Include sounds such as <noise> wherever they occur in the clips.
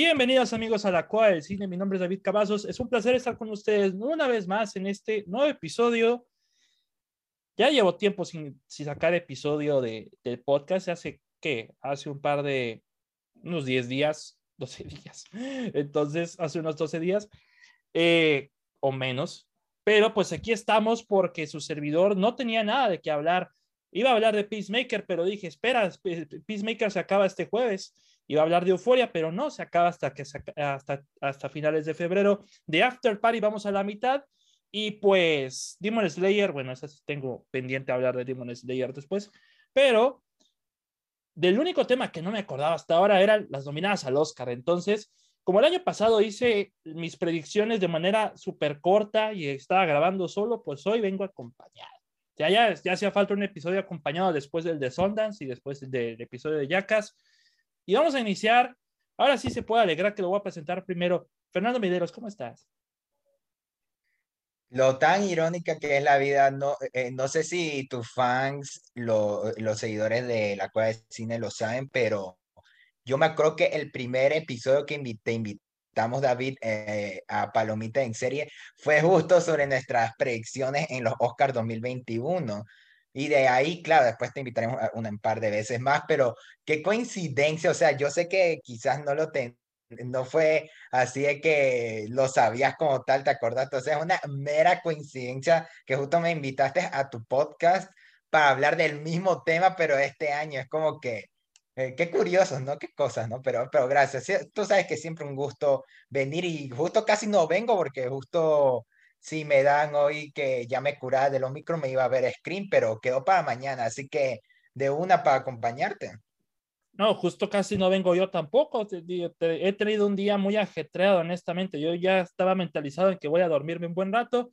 Bienvenidos amigos a la Cueva del Cine, mi nombre es David Cavazos, es un placer estar con ustedes una vez más en este nuevo episodio. Ya llevo tiempo sin, sacar episodio de, del podcast, hace que, hace un par de, unos 10 días, <laughs> 12 días, entonces hace unos 12 días eh, o menos, pero pues aquí estamos porque su servidor no tenía nada de qué hablar. Iba a hablar de Peacemaker, pero dije, espera, Peacemaker se acaba este jueves Iba a hablar de Euforia, pero no, se acaba hasta, que hasta, hasta finales de febrero. De After Party vamos a la mitad. Y pues Demon Slayer, bueno, esa tengo pendiente hablar de Demon Slayer después, pero del único tema que no me acordaba hasta ahora eran las nominadas al Oscar. Entonces, como el año pasado hice mis predicciones de manera súper corta y estaba grabando solo, pues hoy vengo acompañado. Ya, ya, ya hacía falta un episodio acompañado después del de Sundance y después del episodio de Jackass. Y vamos a iniciar. Ahora sí se puede alegrar que lo voy a presentar primero. Fernando Mideros, ¿cómo estás? Lo tan irónica que es la vida, no, eh, no sé si tus fans, los seguidores de la Cueva de Cine lo saben, pero yo me acuerdo que el primer episodio que te invitamos, David, eh, a Palomita en serie, fue justo sobre nuestras predicciones en los Oscars 2021. Y de ahí, claro, después te invitaremos un par de veces más, pero qué coincidencia, o sea, yo sé que quizás no lo ten, no fue así de que lo sabías como tal, te acordaste, o sea, es una mera coincidencia que justo me invitaste a tu podcast para hablar del mismo tema, pero este año es como que, eh, qué curioso, ¿no? Qué cosas, ¿no? Pero, pero gracias, tú sabes que siempre un gusto venir y justo casi no vengo porque justo si me dan hoy que ya me curaba del Omicron, me iba a ver Screen, pero quedó para mañana, así que de una para acompañarte. No, justo casi no vengo yo tampoco. he tenido un día muy ajetreado, honestamente. Yo ya estaba mentalizado en que voy a dormirme un buen rato,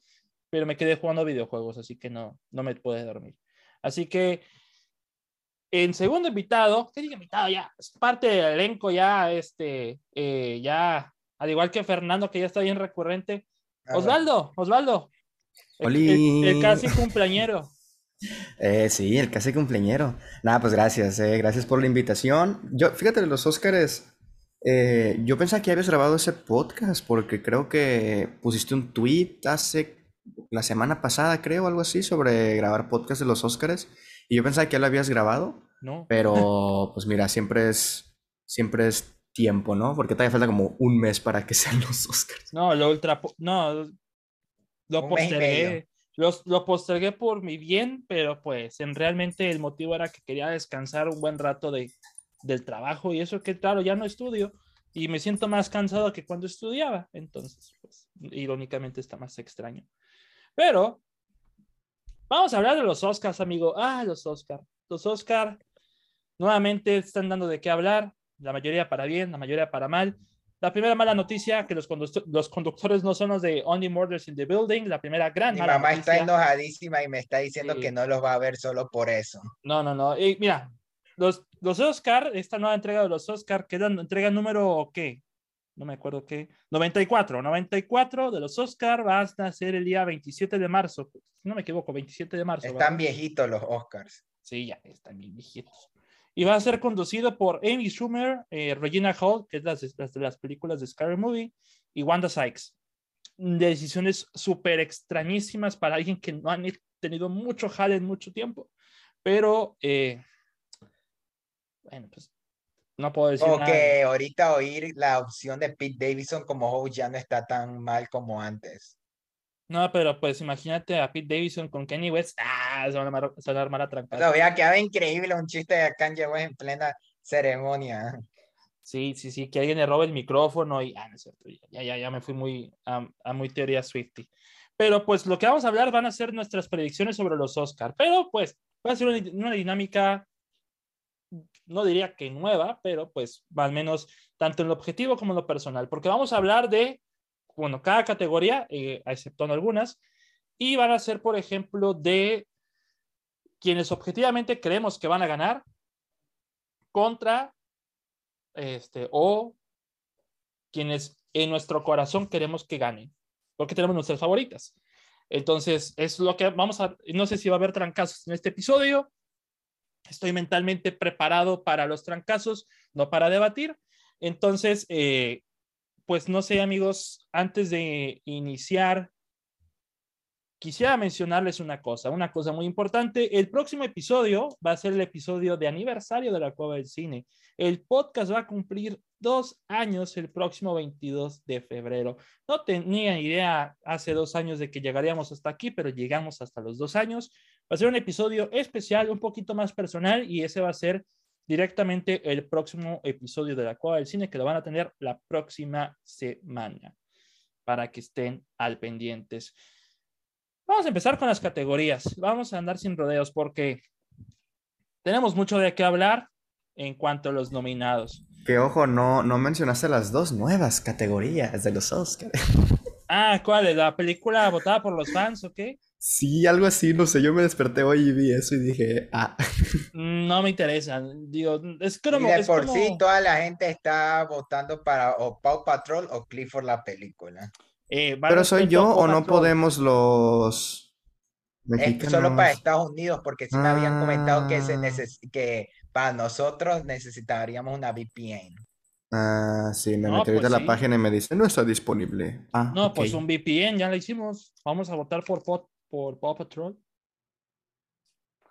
pero me quedé jugando videojuegos, así que no, no me puede dormir. Así que en segundo invitado, ¿qué digo invitado? Ya, es parte del elenco, ya, este, eh, ya, al igual que Fernando, que ya está bien recurrente, Osvaldo, Osvaldo. El, casi cumpleañero. <laughs> Eh, sí, el casi cumpleañero. Nada, pues gracias, eh, gracias por la invitación. Yo, fíjate, los Óscares, eh, yo pensaba que habías grabado ese podcast porque creo que pusiste un tweet hace la semana pasada, creo, algo así, sobre grabar podcast de los Óscares. Y yo pensaba que ya lo habías grabado. No. Pero, <laughs> pues mira, siempre es, siempre es tiempo, ¿no? Porque todavía falta como un mes para que <laughs> sean los Oscars. No, lo ultra, no, lo postergué. lo postergué por mi bien, pero pues en realmente el motivo era que quería descansar un buen rato de, del trabajo y eso que claro, ya no estudio y me siento más cansado que cuando estudiaba, entonces pues irónicamente está más extraño. Pero vamos a hablar de los Oscars, amigo. Ah, los Oscars. Los Oscars nuevamente están dando de qué hablar la mayoría para bien, la mayoría para mal. La primera mala noticia, que los, los conductores no son los de Only Murders in the Building. La primera gran Mi mamá está enojadísima y me está diciendo que no los va a ver solo por eso. No, no, no. Y mira, los, los Oscar, esta nueva entrega de los Oscar, que entrega número, ¿qué? No me acuerdo qué. 94. 94 de los Oscar van a ser el día 27 de marzo. Si no me equivoco, 27 de marzo. Están viejitos los Oscars. Sí, ya, están bien viejitos y va a ser conducido por Amy Schumer, eh, Regina Hall, que es las, de las películas de Scary Movie, y Wanda Sykes. Decisiones súper extrañísimas para alguien que no han tenido mucho jale en mucho tiempo, pero eh, bueno, pues no puedo decir Como que ahorita oír la opción de Pete Davidson como host ya no está tan mal como antes. No, pero pues imagínate a Pete Davidson con Kanye West. Ah, se van a, se van a armar a trancar. Todavía quedaba increíble un chiste de Kanye West en plena ceremonia. Sí, sí, sí, que alguien le robe el micrófono y. Ah, no es cierto, ya, ya, ya me fui muy a, a muy teoría Swifty. Pero pues lo que vamos a hablar van a ser nuestras predicciones sobre los Oscar. Pero pues va a ser una, una dinámica, no diría que nueva, pero pues al menos tanto en lo objetivo como en lo personal. Porque vamos a hablar de bueno, cada categoría, eh, excepto en algunas, y van a ser, por ejemplo, de quienes objetivamente creemos que van a ganar contra este, o quienes en nuestro corazón queremos que ganen, porque tenemos nuestras favoritas. Entonces, es lo que vamos a, no sé si va a haber trancazos en este episodio, estoy mentalmente preparado para los trancazos, no para debatir, Entonces, eh, pues no sé, amigos, antes de iniciar, quisiera mencionarles una cosa, una cosa muy importante. El próximo episodio va a ser el episodio de aniversario de la Cueva del Cine. El podcast va a cumplir dos años el próximo 22 de febrero. No tenía idea hace dos años de que llegaríamos hasta aquí, pero llegamos hasta los dos años. Va a ser un episodio especial, un poquito más personal, y ese va a ser directamente el próximo episodio de la Cueva del Cine, que lo van a tener la próxima semana, para que estén al pendientes. Vamos a empezar con las categorías. Vamos a andar sin rodeos porque tenemos mucho de qué hablar en cuanto a los nominados. Que ojo, no, no mencionaste las dos nuevas categorías de los Oscars. Ah, ¿cuál? ¿De la película votada por los fans o qué? Sí, algo así, no sé, yo me desperté hoy y vi eso y dije, ah. <laughs> No me interesa, digo, es como... Y de es por como- sí, toda la gente está votando para o Paw Patrol o Clifford la película. eh, Pero soy yo o no podemos los Es mexicanos. solo para Estados Unidos, porque sí me habían comentado que, se Ah. neces que para nosotros necesitaríamos una VPN. Ah, sí, me No, metí ahorita pues la sí. página y me dice, no está disponible. Ah, No, pues un VPN, ya lo hicimos. Vamos a votar por, Paw- por Paw Patrol.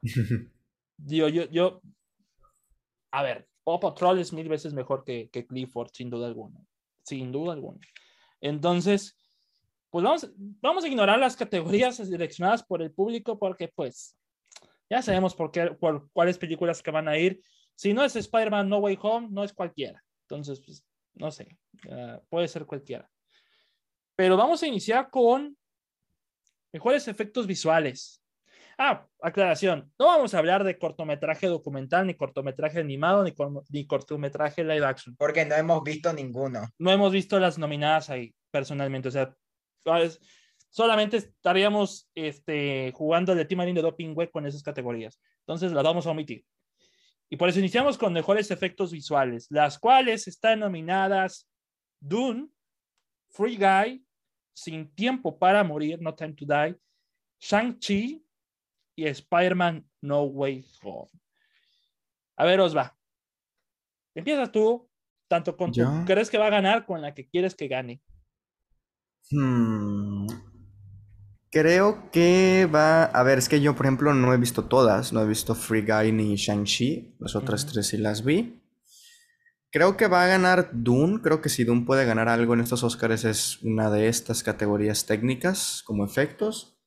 <laughs> Digo, yo, yo, a ver, Paw Patrol es mil veces mejor que, que Clifford, sin duda alguna. Sin duda alguna. Entonces, pues vamos, vamos a ignorar las categorías seleccionadas por el público porque, pues, ya sabemos por qué, por cuáles películas que van a ir. Si no es Spider-Man No Way Home, no es cualquiera. Entonces, pues, no sé, ah, puede ser cualquiera. Pero vamos a iniciar con mejores efectos visuales. Ah, aclaración. No vamos a hablar de cortometraje documental, ni cortometraje animado, ni, ni cortometraje live action. Porque no hemos visto ninguno. No hemos visto las nominadas ahí, personalmente. O sea, ¿sabes? solamente estaríamos este, jugando el de Team Marine de Doping Web con esas categorías. Entonces las vamos a omitir. Y por eso iniciamos con mejores efectos visuales, las cuales están nominadas Dune, Free Guy, Sin Tiempo para Morir, No Time to Die, Shang-Chi y Spider-Man No Way Home. A ver, Osva. Empiezas tú, tanto con tu ¿Yo? crees que va a ganar con la que quieres que gane. Hmm, Creo que va. A ver, es que yo, por ejemplo, no he visto todas. No he visto Free Guy ni Shang-Chi. Las otras tres sí las vi. Creo que va a ganar Dune. Creo que si Dune puede ganar algo en estos Oscars es una de estas categorías técnicas, como efectos.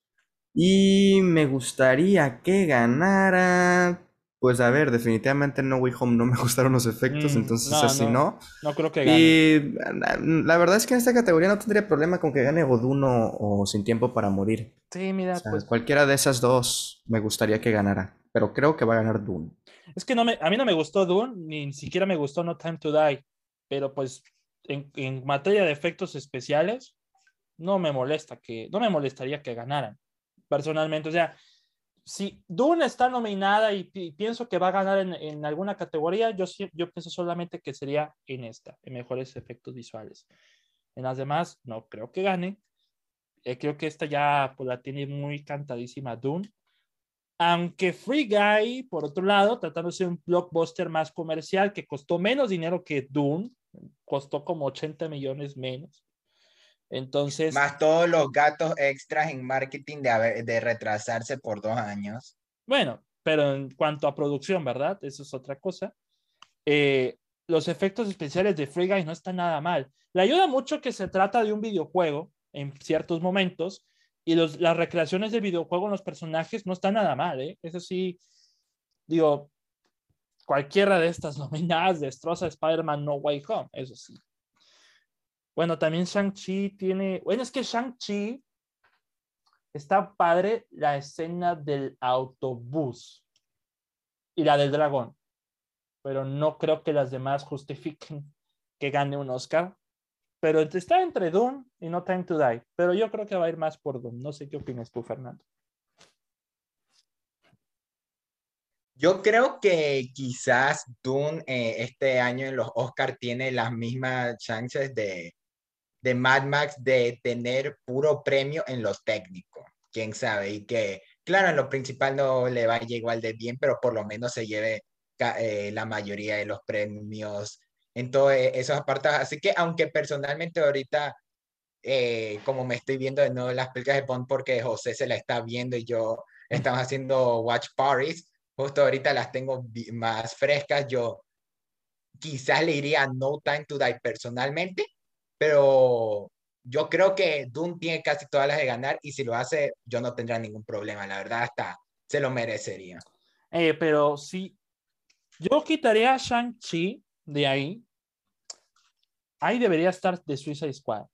Y me gustaría que ganara. Pues a ver, definitivamente en No Way Home no me <laughs> gustaron los efectos, Mm, entonces no, así no. no. No creo que gane. Y la, la verdad es que en esta categoría no tendría problema con que gane Goduno o Sin Tiempo para Morir. Sí, mira, O sea, pues cualquiera de esas dos me gustaría que ganara, pero creo que va a ganar Dune. Es que no me, a mí no me gustó Dune, ni siquiera me gustó No Time to Die, pero pues en, en materia de efectos especiales, no me molesta que, no me molestaría que ganaran, personalmente. O sea, si Dune está nominada y, pi- pienso que va a ganar en, en alguna categoría, yo, yo pienso solamente que sería en esta, en mejores efectos visuales. En las demás, no creo que gane. Eh, creo que esta ya pues, la tiene muy cantadísima Dune. Aunque Free Guy, por otro lado, tratándose de un blockbuster más comercial que costó menos dinero que Dune, costó como 80 millones menos. Entonces, Más todos los gatos extras en marketing de, de retrasarse por dos años. bueno, pero en cuanto a producción, ¿verdad? Eso es otra cosa. Eh, los efectos especiales de Free Guy no están nada mal. Le ayuda mucho que se trata de un videojuego en ciertos momentos y los, las recreaciones del videojuego en los personajes no están nada mal, ¿eh? Eso sí, digo, cualquiera de estas <laughs> nominadas destroza Spider-Man No Way Home, eso sí. Bueno, también Shang-Chi tiene, bueno, es que Shang-Chi está padre la escena del autobús y la del dragón, pero no creo que las demás justifiquen que gane un Oscar. Pero está entre Dune y No Time to Die, pero yo creo que va a ir más por Dune. No sé qué opinas tú, Fernando. Yo creo que quizás Dune eh, este año en los Oscars tiene las mismas chances de, de Mad Max de tener puro premio en lo técnico. Quién sabe. Y que, claro, en lo principal no le vaya igual de bien, pero por lo menos se lleve eh, la mayoría de los premios en todos esos apartados. Así que aunque personalmente ahorita, eh, como me estoy viendo de nuevo las películas de Bond porque José se la está viendo y yo <laughs> estamos haciendo watch parties, justo ahorita las tengo más frescas, yo quizás le iría No Time to Die personalmente, pero yo creo que Doom tiene casi todas las de ganar y si lo hace, yo no tendría ningún problema, la verdad, hasta se lo merecería. Eh, pero sí, yo quitaría a Shang-Chi de ahí ahí debería estar de Suicide Squad.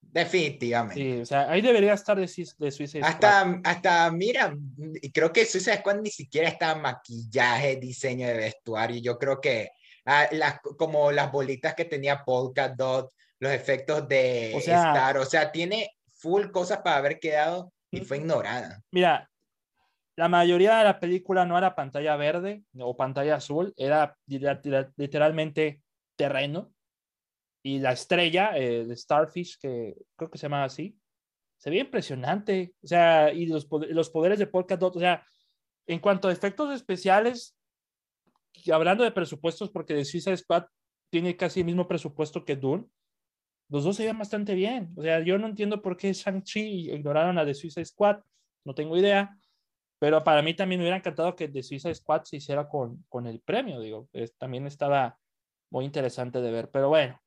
Definitivamente. Sí, o sea, ahí debería estar de, de Suicide hasta, Squad. Hasta, mira, creo que Suicide Squad ni siquiera está maquillaje, diseño de vestuario. Yo creo que ah, las, como las bolitas que tenía Polka Dot, los efectos de o sea, Star, o sea, tiene full cosas para haber quedado y fue ignorada. Mira, la mayoría de la película no era pantalla verde o pantalla azul, era literalmente terreno y la estrella, el Starfish, que creo que se llama así, se ve impresionante. O sea, y los, los poderes de Polkadot, o sea, en cuanto a efectos especiales, hablando de presupuestos, porque de Suicide Squad tiene casi el mismo presupuesto que Dune, los dos se ven bastante bien. O sea, yo no entiendo por qué Shang-Chi ignoraron a The Suicide Squad, no tengo idea. Pero para mí también me hubiera encantado que The Suicide Squad se hiciera con, con el premio, digo. también estaba muy interesante de ver. Pero bueno,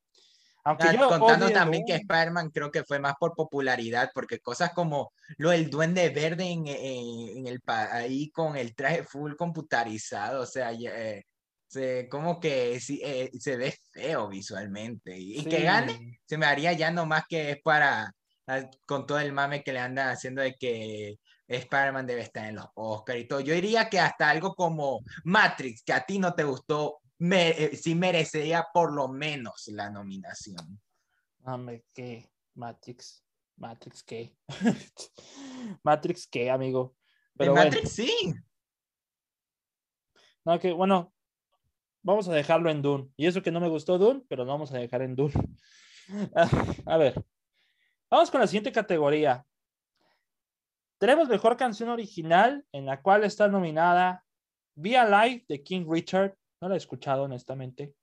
aunque ah, yo contando también que Spider-Man creo que fue más por popularidad, porque cosas como lo del duende verde en, en, el ahí con el traje full computarizado, o sea, eh, se, como que sí, eh, se ve feo visualmente. Y, que gane, se me haría ya nomás que es para, ah, con todo el mame que le andan haciendo de que Spider-Man debe estar en los Oscars y todo. Yo diría que hasta algo como Matrix, que a ti no te gustó, me, eh, sí merecería por lo menos la nominación. Hombre, ¿qué? Matrix. Matrix, ¿qué? <laughs> Matrix, ¿qué, amigo? Pero Matrix, sí. No, que bueno, vamos a dejarlo en Dune. Y eso que no me gustó Dune, pero lo vamos a dejar en Dune. <laughs> a ver, vamos con la siguiente categoría. Tenemos mejor canción original, en la cual está nominada Via Live de King Richard, no la he escuchado, honestamente.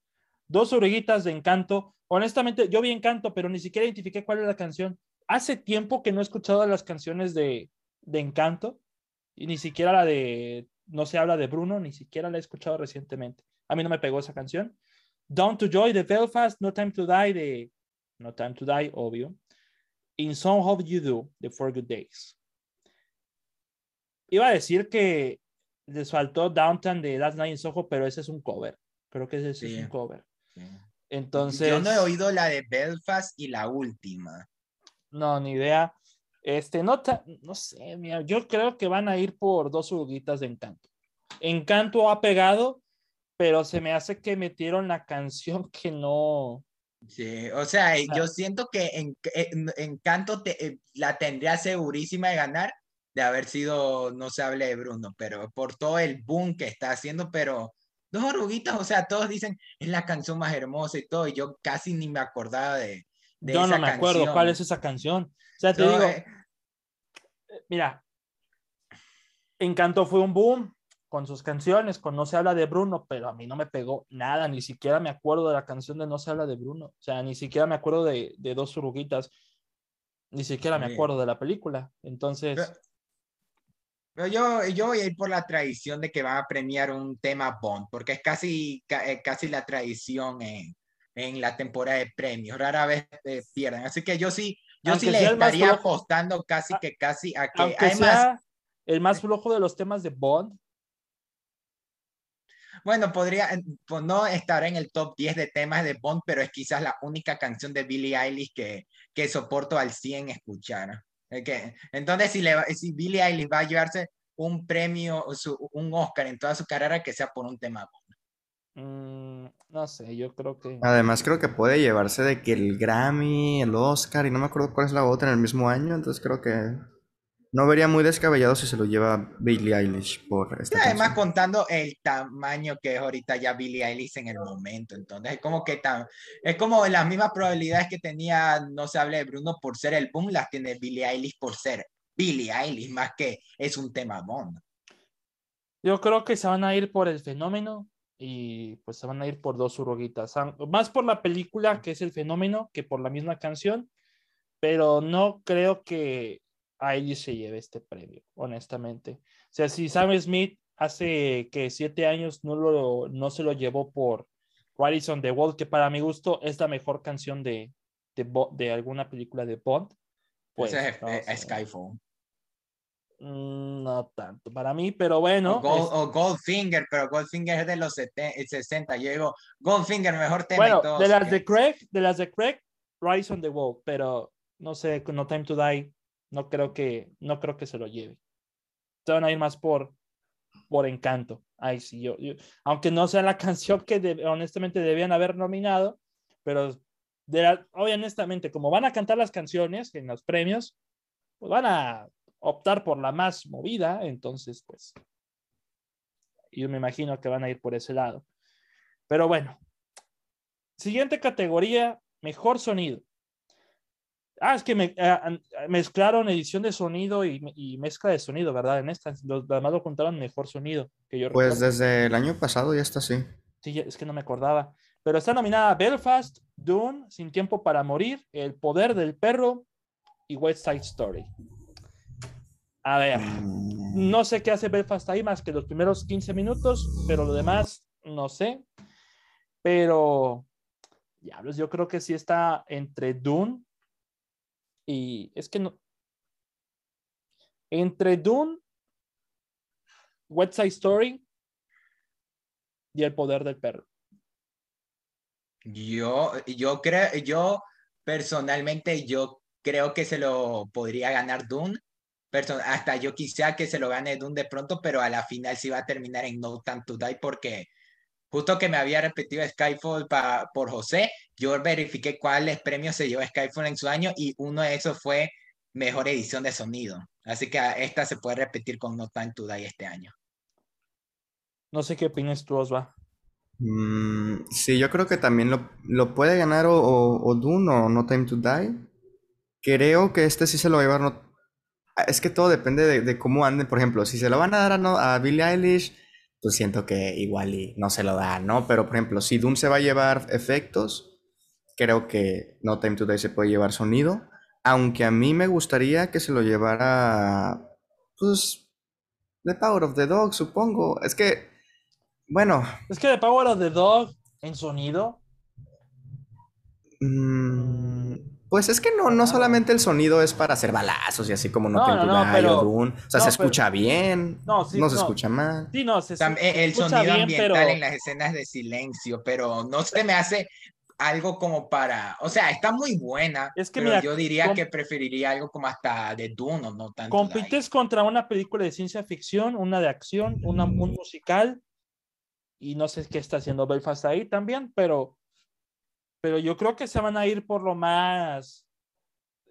Dos oruguitas de encanto. Honestamente, yo vi encanto, pero ni siquiera identifiqué cuál es la canción. Hace tiempo que no he escuchado las canciones de, de encanto. Y ni siquiera la de No se habla de Bruno, ni siquiera la he escuchado recientemente. A mí no me pegó esa canción. Down to Joy de Belfast, No Time to Die de No Time to Die, obvio. In Song of You Do de Four Good Days. Iba a decir que les faltó Downtown de Last Night in Soho, pero ese es un cover. Creo que ese es un cover. Entonces. Yo no he oído la de Belfast y la última. No, ni idea. Este, no, no sé, mira, yo creo que van a ir por dos urguitas de Encanto. Encanto ha pegado, pero se me hace que metieron la canción <laughs> que no. Sí, o sea, yo siento que en, Encanto te, eh, la tendría segurísima de ganar, de haber sido No se hable de Bruno, pero por todo el boom que está haciendo, pero dos oruguitas, o sea, todos dicen, es la canción más hermosa y todo, y yo casi ni me acordaba de... de yo no me acuerdo cuál es esa canción. O sea, te digo, eh, mira, Encanto fue un boom con sus canciones, con No se habla de Bruno, pero a mí no me pegó nada, ni siquiera me acuerdo de la canción de No se habla de Bruno, o sea, ni siquiera me acuerdo de, de dos oruguitas, ni siquiera me acuerdo de la película. Entonces... Pero yo, yo voy a ir por la tradición de que van a premiar un tema Bond, porque es casi, eh, casi la tradición en, en la temporada de premios. Rara vez eh, pierden. Así que yo sí, yo sí le estaría apostando casi que casi a que. Además, el más flojo de los temas de Bond. Bueno, podría, pues no estar en el top 10 de temas de Bond, pero es quizás la única canción de Billie Eilish que, que soporto al 100 escuchar. Okay. Entonces, si, le, si Billie Eilish va a llevarse un premio, un Oscar en toda su carrera, que sea por un tema. Mm, no sé, yo creo que. Además, creo que puede llevarse de que el Grammy, el Oscar, y no me acuerdo cuál es la otra en el mismo año, entonces creo que no vería muy descabellado si se lo lleva Billie Eilish por esta Además, contando el tamaño que es ahorita ya Billie Eilish en el momento. Entonces, es como que tan, es como las mismas probabilidades que tenía, no se hable de Bruno por ser el boom, las tiene Billie Eilish por ser Billie Eilish, más que es un tema Bond. Yo creo que se van a ir por el fenómeno y pues se van a ir por dos uruguitas. Más por la película, que es el fenómeno, que por la misma canción, pero no creo que Aileen se lleve este premio, honestamente. O sea, si Sam Smith hace que siete años no, lo, no se lo llevó por Riders on the Wall, que para mi gusto es la mejor canción de, de, de alguna película de Bond. Pues, es, Skyfall. Mm, no tanto para mí, pero bueno. O, Goldfinger, pero Goldfinger es de los 60. Yo digo, Goldfinger, mejor tema. Bueno, de las de Craig, de las de Craig, Rise on the Wall, pero no sé, No Time to Die, no creo que, no creo que se lo lleve. Se van a ir más por, por encanto. Ay, sí, yo, aunque no sea la <laughs> canción que honestamente debían haber nominado, pero de honestamente, como van a cantar las canciones en los premios, pues van a optar por la más movida, entonces pues yo me imagino que van a ir por ese lado. Pero bueno, siguiente categoría, mejor sonido. Ah, es que me, eh, mezclaron edición de sonido y, mezcla de sonido, ¿verdad? En esta, los demás lo contaron mejor sonido que yo Pues desde el año pasado ya está así. Sí, es que no me acordaba. Pero está nominada Belfast, Dune, Sin Tiempo para Morir, El Poder del Perro y West Side Story. A ver, mm. no sé qué hace Belfast ahí más que los primeros 15 minutos, pero lo demás no sé. Pero, diablos, yo creo que sí está entre Dune y es que no. Entre Dune, West Side Story y El Poder del Perro. Yo, yo creo, yo personalmente, yo creo que se lo podría ganar Dune hasta yo quisiera que se lo gane Dune de pronto, pero a la final sí va a terminar en No Time to Die porque justo que me había repetido Skyfall por José, yo verifiqué cuáles premios se llevó Skyfall en su año y uno de esos fue mejor edición de sonido. Así que esta se puede repetir con No Time to Die este año. No sé qué opinas tú, Osva. Mm, sí, yo creo que también lo, puede ganar o, o, Dune o No Time to Die. Creo que este sí se lo va a llevar no, es que todo depende de, cómo anden. Por ejemplo, si se lo van a dar a, a Billie Eilish, pues siento que igual y no se lo da, ¿no? Pero, por ejemplo, si Doom se va a llevar efectos, creo que No Time Today se puede llevar sonido. Aunque a mí me gustaría que se lo llevara, pues, The Power of the Dog, supongo. Es que, bueno. Es que The Power of the Dog en sonido. Mmm pues es que no, no solamente el sonido es para hacer balazos y así como no, no, no, pero, O sea, se escucha bien. No, sí, no se escucha mal. Sí, no, se, El sonido ambiental en las escenas de silencio, pero no se me hace algo como para. O sea, está muy buena. Es que pero yo diría que preferiría algo como hasta de Dune, no tanto. Compites contra una película de ciencia ficción, una de acción, una, un musical. Y no sé qué está haciendo Belfast ahí también, pero pero yo creo que se van a ir por lo más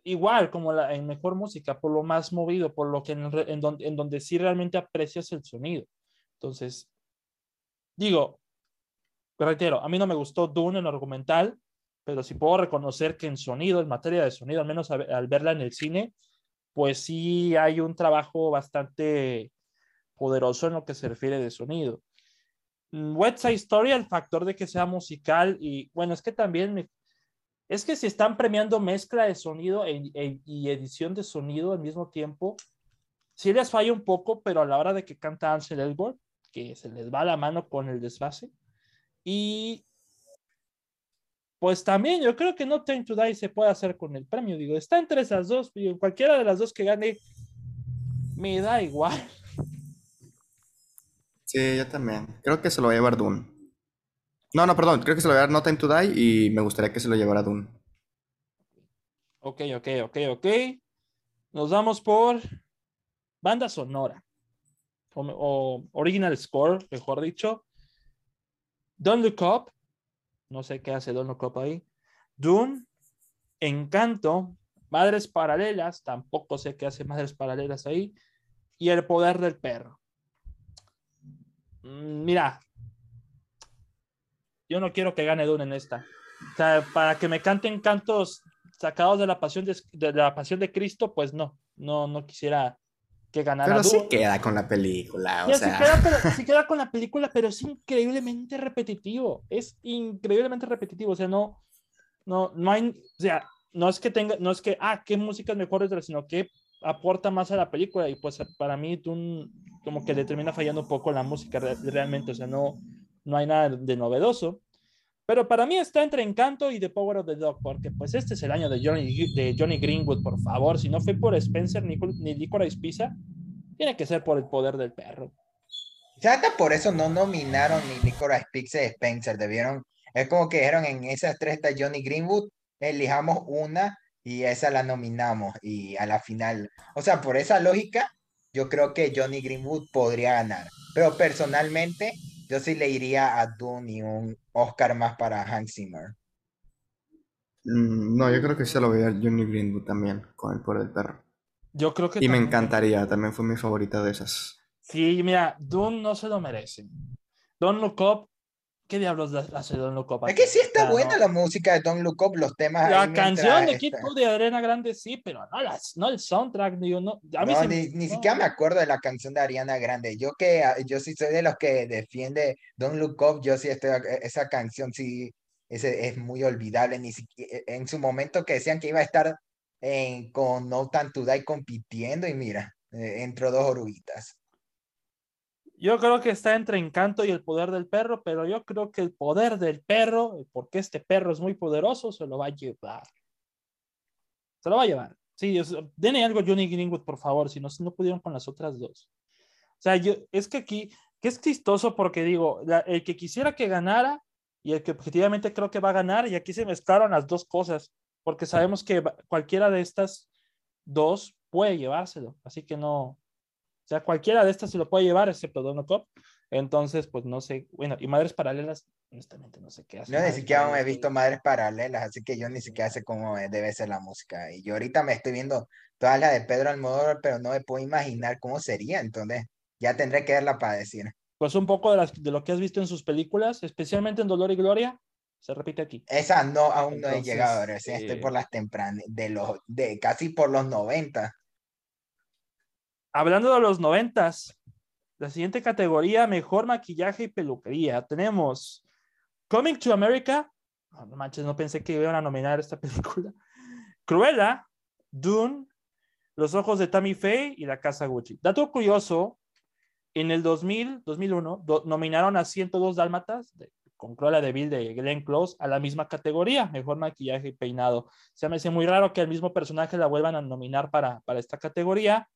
igual como la, en mejor música, por lo más movido, por lo que en, donde, en donde sí realmente aprecias el sonido. Entonces, digo, reitero, a mí no me gustó Dune en argumental, pero sí puedo reconocer que en sonido, en materia de sonido, al menos al verla en el cine, pues sí hay un trabajo bastante poderoso en lo que se refiere de sonido. West Side Story, el factor de que sea musical y bueno, es que también es que si están premiando mezcla de sonido e, e, y edición de sonido al mismo tiempo, sí les falla un poco, pero a la hora de que canta Ansel Elgort, que se les va la mano con el desfase. Y pues también yo creo que No Time to Die se puede hacer con el premio. Digo, está entre esas dos, cualquiera de las dos que gane, me da igual. Sí, yo también. Creo que se lo va a llevar Dune. No, no, perdón. Creo que se lo va a llevar No Time to Die y me gustaría que se lo llevara Dune. Ok, ok, ok, ok. Nos vamos por banda sonora. O, original score, mejor dicho. Don't Look Up. No sé qué hace Don't Look Up ahí. Dune. Encanto. Madres Paralelas. Tampoco sé qué hace Madres Paralelas ahí. Y El Poder del Perro. Mm, mira, yo no quiero que gane Dune en esta. O sea, para que me canten cantos sacados de la pasión de, la pasión de Cristo, pues no, no, no quisiera que ganara Pero sí Dune. queda con la película, o Ya, sí sea. queda, pero- sí queda con la película, pero es increíblemente repetitivo. Es increíblemente repetitivo. O sea, no, no, no hay, o sea, no es que tenga, no es que, ah, qué música es mejor, sino que aporta más a la película. Y pues para mí, Dune como que le termina fallando un poco la música re- realmente. O sea, no, no hay nada de novedoso. Pero para mí está entre Encanto y The Power of the Dog, porque pues este es el año de Johnny, de Johnny Greenwood, por favor. Si no fue por Spencer ni, ni Licorice Pizza, tiene que ser por el poder del perro. Hasta por eso no nominaron ni Licorice Pizza ni Spencer. Debieron, es como que dijeron en esas tres está Johnny Greenwood, elijamos una y esa la nominamos y a la final. O sea, por esa lógica, yo creo que Johnny Greenwood podría ganar. Pero personalmente, yo sí le iría a Dune y un Oscar más para Hans Zimmer. Mm, No, yo creo que se lo voy a Johnny Greenwood también, con el poder del perro. Yo creo que Y me encantaría, también fue mi favorita de esas. Sí, mira, Dune no se lo merece. Don Look Up, ¿qué diablos hace Don Look Up? Es que sí está buena la música de Don't Look Up, los temas La canción de Kid está- Cudi de Arena Grande sí, pero no, las, no el soundtrack, digo, no. A mí No, se- ni, ni siquiera me acuerdo de la canción de Ariana Grande. Yo que ah, yo sí soy de los que defiende Don't Look Up, yo sí estoy e- esa canción sí ese es muy olvidable ni siquiera en su momento que decían que iba a estar en- con No Time to Die compitiendo y mira, eh, entró dos oruguitas. Yo creo que está entre Encanto y el poder del perro, pero yo creo que el poder del perro, porque este perro es muy poderoso, se lo va a llevar. Se lo va a llevar. Sí, es- denle algo a Johnny Greenwood, por favor, si no, no pudieron con las otras dos. O sea, yo, es que aquí, que es chistoso porque digo, la- el que quisiera que ganara y el que objetivamente creo que va a ganar, y aquí se mezclaron las dos cosas, porque sabemos que cualquiera de estas dos puede llevárselo, así que no, o sea, cualquiera de estas se lo puede llevar, excepto Dono Cop. Entonces, pues no sé. Bueno, y Madres Paralelas, honestamente no sé qué hace. Yo ni siquiera he visto Madres Paralelas, así que yo ni siquiera sé cómo debe ser la música. Y yo ahorita me estoy viendo todas las de Pedro Almodóvar, pero no me puedo imaginar cómo sería, entonces ya tendré que verla para decir. Pues un poco de, las, de lo que has visto en sus películas, especialmente en Dolor y Gloria, se repite aquí. Esa no, aún no he llegado, recién estoy eh, por las tempranas, de los, de casi por los 90. Hablando de los noventas, la siguiente categoría, mejor maquillaje y peluquería. Tenemos Coming to America. No, no manches, no pensé que iban a nominar esta <laughs> película. Cruella, Dune, Los ojos de Tammy Faye y La Casa Gucci. Dato curioso, en el 2000, 2001, do- nominaron a 102 Dálmatas de- con Cruella de Vil de Glenn Close a la misma categoría, mejor maquillaje y peinado. Se me hace muy raro que el mismo personaje la vuelvan a nominar para, para esta categoría.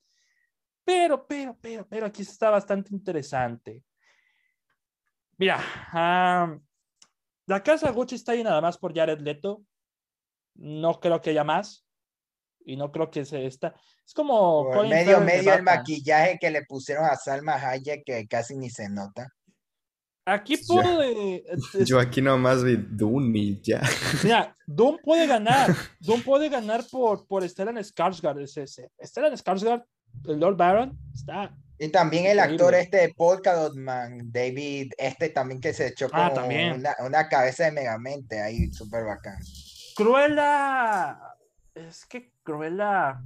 Pero, pero, pero, pero aquí está bastante interesante. Mira, ah, la casa Gucci está ahí nada más por Jared Leto. No creo que haya más. Y no creo que se está. Es como. Medio, medio el maquillaje que le pusieron a Salma Hayek que casi ni se nota. Aquí puede. <laughs> Yo aquí nomás vi Dune y ya. Mira, <laughs> Doom puede ganar. Doom puede ganar por, por Stellan Skarsgård. Ese, ese. Stellan Skarsgård, Lord Baron, está. Y también el actor este de Polka Dot Man, David, este también que se echó Ah, como también. una, una cabeza de Megamente ahí, súper bacán. Cruella. Es que Cruella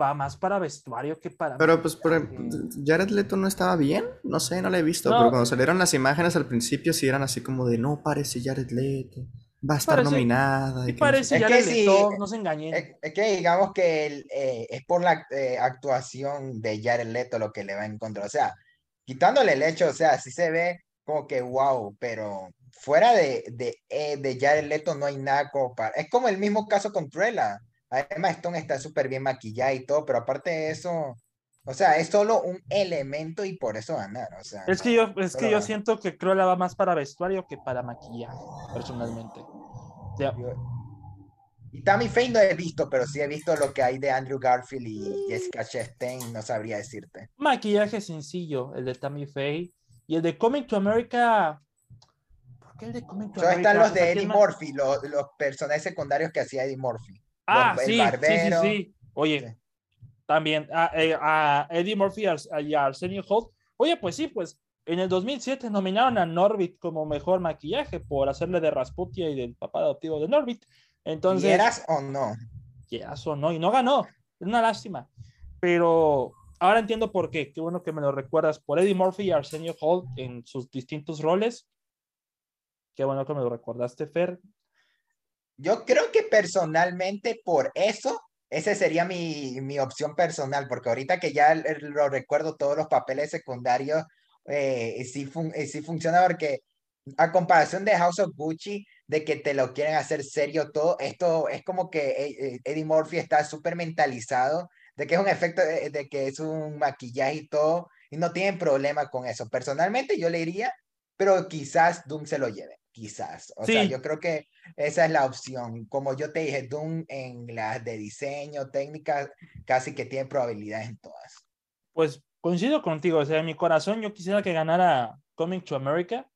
va más para vestuario que para. Pero pues por ejemplo, Jared Leto no estaba bien, no sé, no la he visto, No. pero cuando salieron las imágenes al principio sí eran así como de no parece Jared Leto, va a estar Parece- nominada. Sí parece Es ya que le sí, no se engañen. Es, es que digamos que el, eh, es por la eh, actuación de Jared Leto lo que le va en contra. O sea, quitándole el hecho, o sea, sí se ve como que wow, pero fuera de, de, eh, de Jared Leto no hay nada como para... Es como el mismo caso con Cruella. Emma Stone está súper bien maquillada y todo, pero aparte de eso, o sea, es solo un elemento y por eso ganar. O sea, es que yo, es que yo ganar. siento que Cruella va más para vestuario que para maquillaje, personalmente. O sea, Y Tammy Faye no he visto, pero sí he visto lo que hay de Andrew Garfield y Jessica Chastain, no sabría decirte. maquillaje sencillo, el de Tammy Faye. Y el de Coming to America. ¿Por qué el de Coming to America? están los de ¿quién Eddie? Murphy, los, los personajes secundarios que hacía Eddie Murphy. Ah, Los- el sí, sí, barbero. sí, sí. Oye, Sí. También a, eh, a Eddie Murphy y a- Arsenio Holt. Oye, pues sí, pues en el 2007 nominaron a Norbit como mejor maquillaje por hacerle de Rasputia y del papá adoptivo de Norbit. Entonces, ¿Quieras o no? quieras o no, y no ganó. Es una lástima. Pero ahora entiendo por qué. Qué bueno que me lo recuerdas. Por Eddie Murphy y Arsenio Hall en sus distintos roles. Qué bueno que me lo recordaste, Fer. Yo creo que personalmente por eso, esa sería mi, mi opción personal, porque ahorita que ya lo recuerdo todos los papeles secundarios, eh, sí, fun eh, sí funciona porque a comparación de House of Gucci, de que te lo quieren hacer serio todo, esto es como que eh, Eddie Murphy está súper mentalizado de que es un efecto, de, que es un maquillaje y todo, y no tienen problema con eso. Personalmente yo le iría, pero quizás Doom se lo lleve, quizás. O sea, yo creo que esa es la opción. Como yo te dije, Doom en las de diseño, técnicas, casi que tiene probabilidades en todas. Pues coincido contigo, o sea, en mi corazón yo quisiera que ganara Coming to America,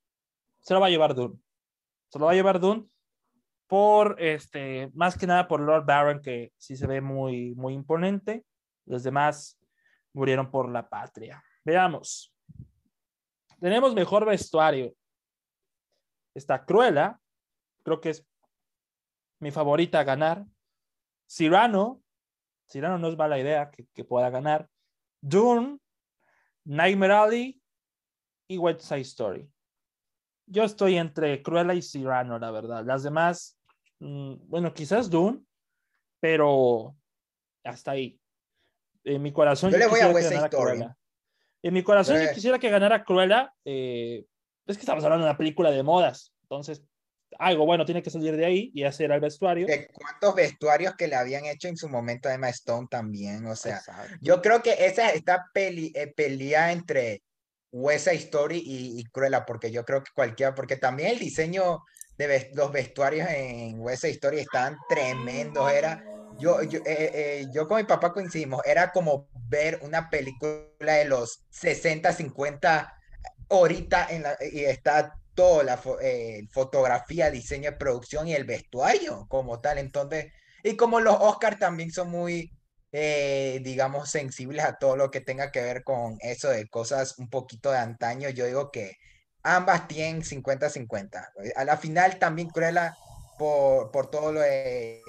se lo va a llevar Dune. Se lo va a llevar Dune por, este, más que nada por Lord Baron, que sí se ve muy, muy imponente. Los demás murieron por la patria. Veamos. Tenemos mejor vestuario. Está Cruella, creo que es mi favorita a ganar. Cyrano, Cyrano no es mala idea que, que pueda ganar. Dune, Nightmare Alley y West Side Story yo estoy entre Cruella y Cyrano, la verdad. Las demás, mm, bueno, quizás Dune, pero hasta ahí. En mi corazón. Yo, le voy a Cruella. En mi corazón yo quisiera que ganara Cruella. Eh, es que estamos hablando de una película de modas. Entonces, algo bueno tiene que salir de ahí y hacer al vestuario. De cuántos vestuarios que le habían hecho en su momento a Emma Stone también. O sea, yo creo que esa esta peli, eh, pelea entre West Story y, y, Cruella, porque yo creo que cualquiera, porque también el diseño de los vestuarios en West Story estaban tremendos, era, yo, yo, eh, eh, yo con mi papá coincidimos, era como ver una película de los 60, 50, ahorita en la, y está toda la eh, fotografía, diseño producción y el vestuario como tal, entonces, y como los Oscars también son muy eh, digamos, sensibles a todo lo que tenga que ver con eso de cosas un poquito de antaño, yo digo que ambas tienen 50-50. A la final también Cruella por, por todo lo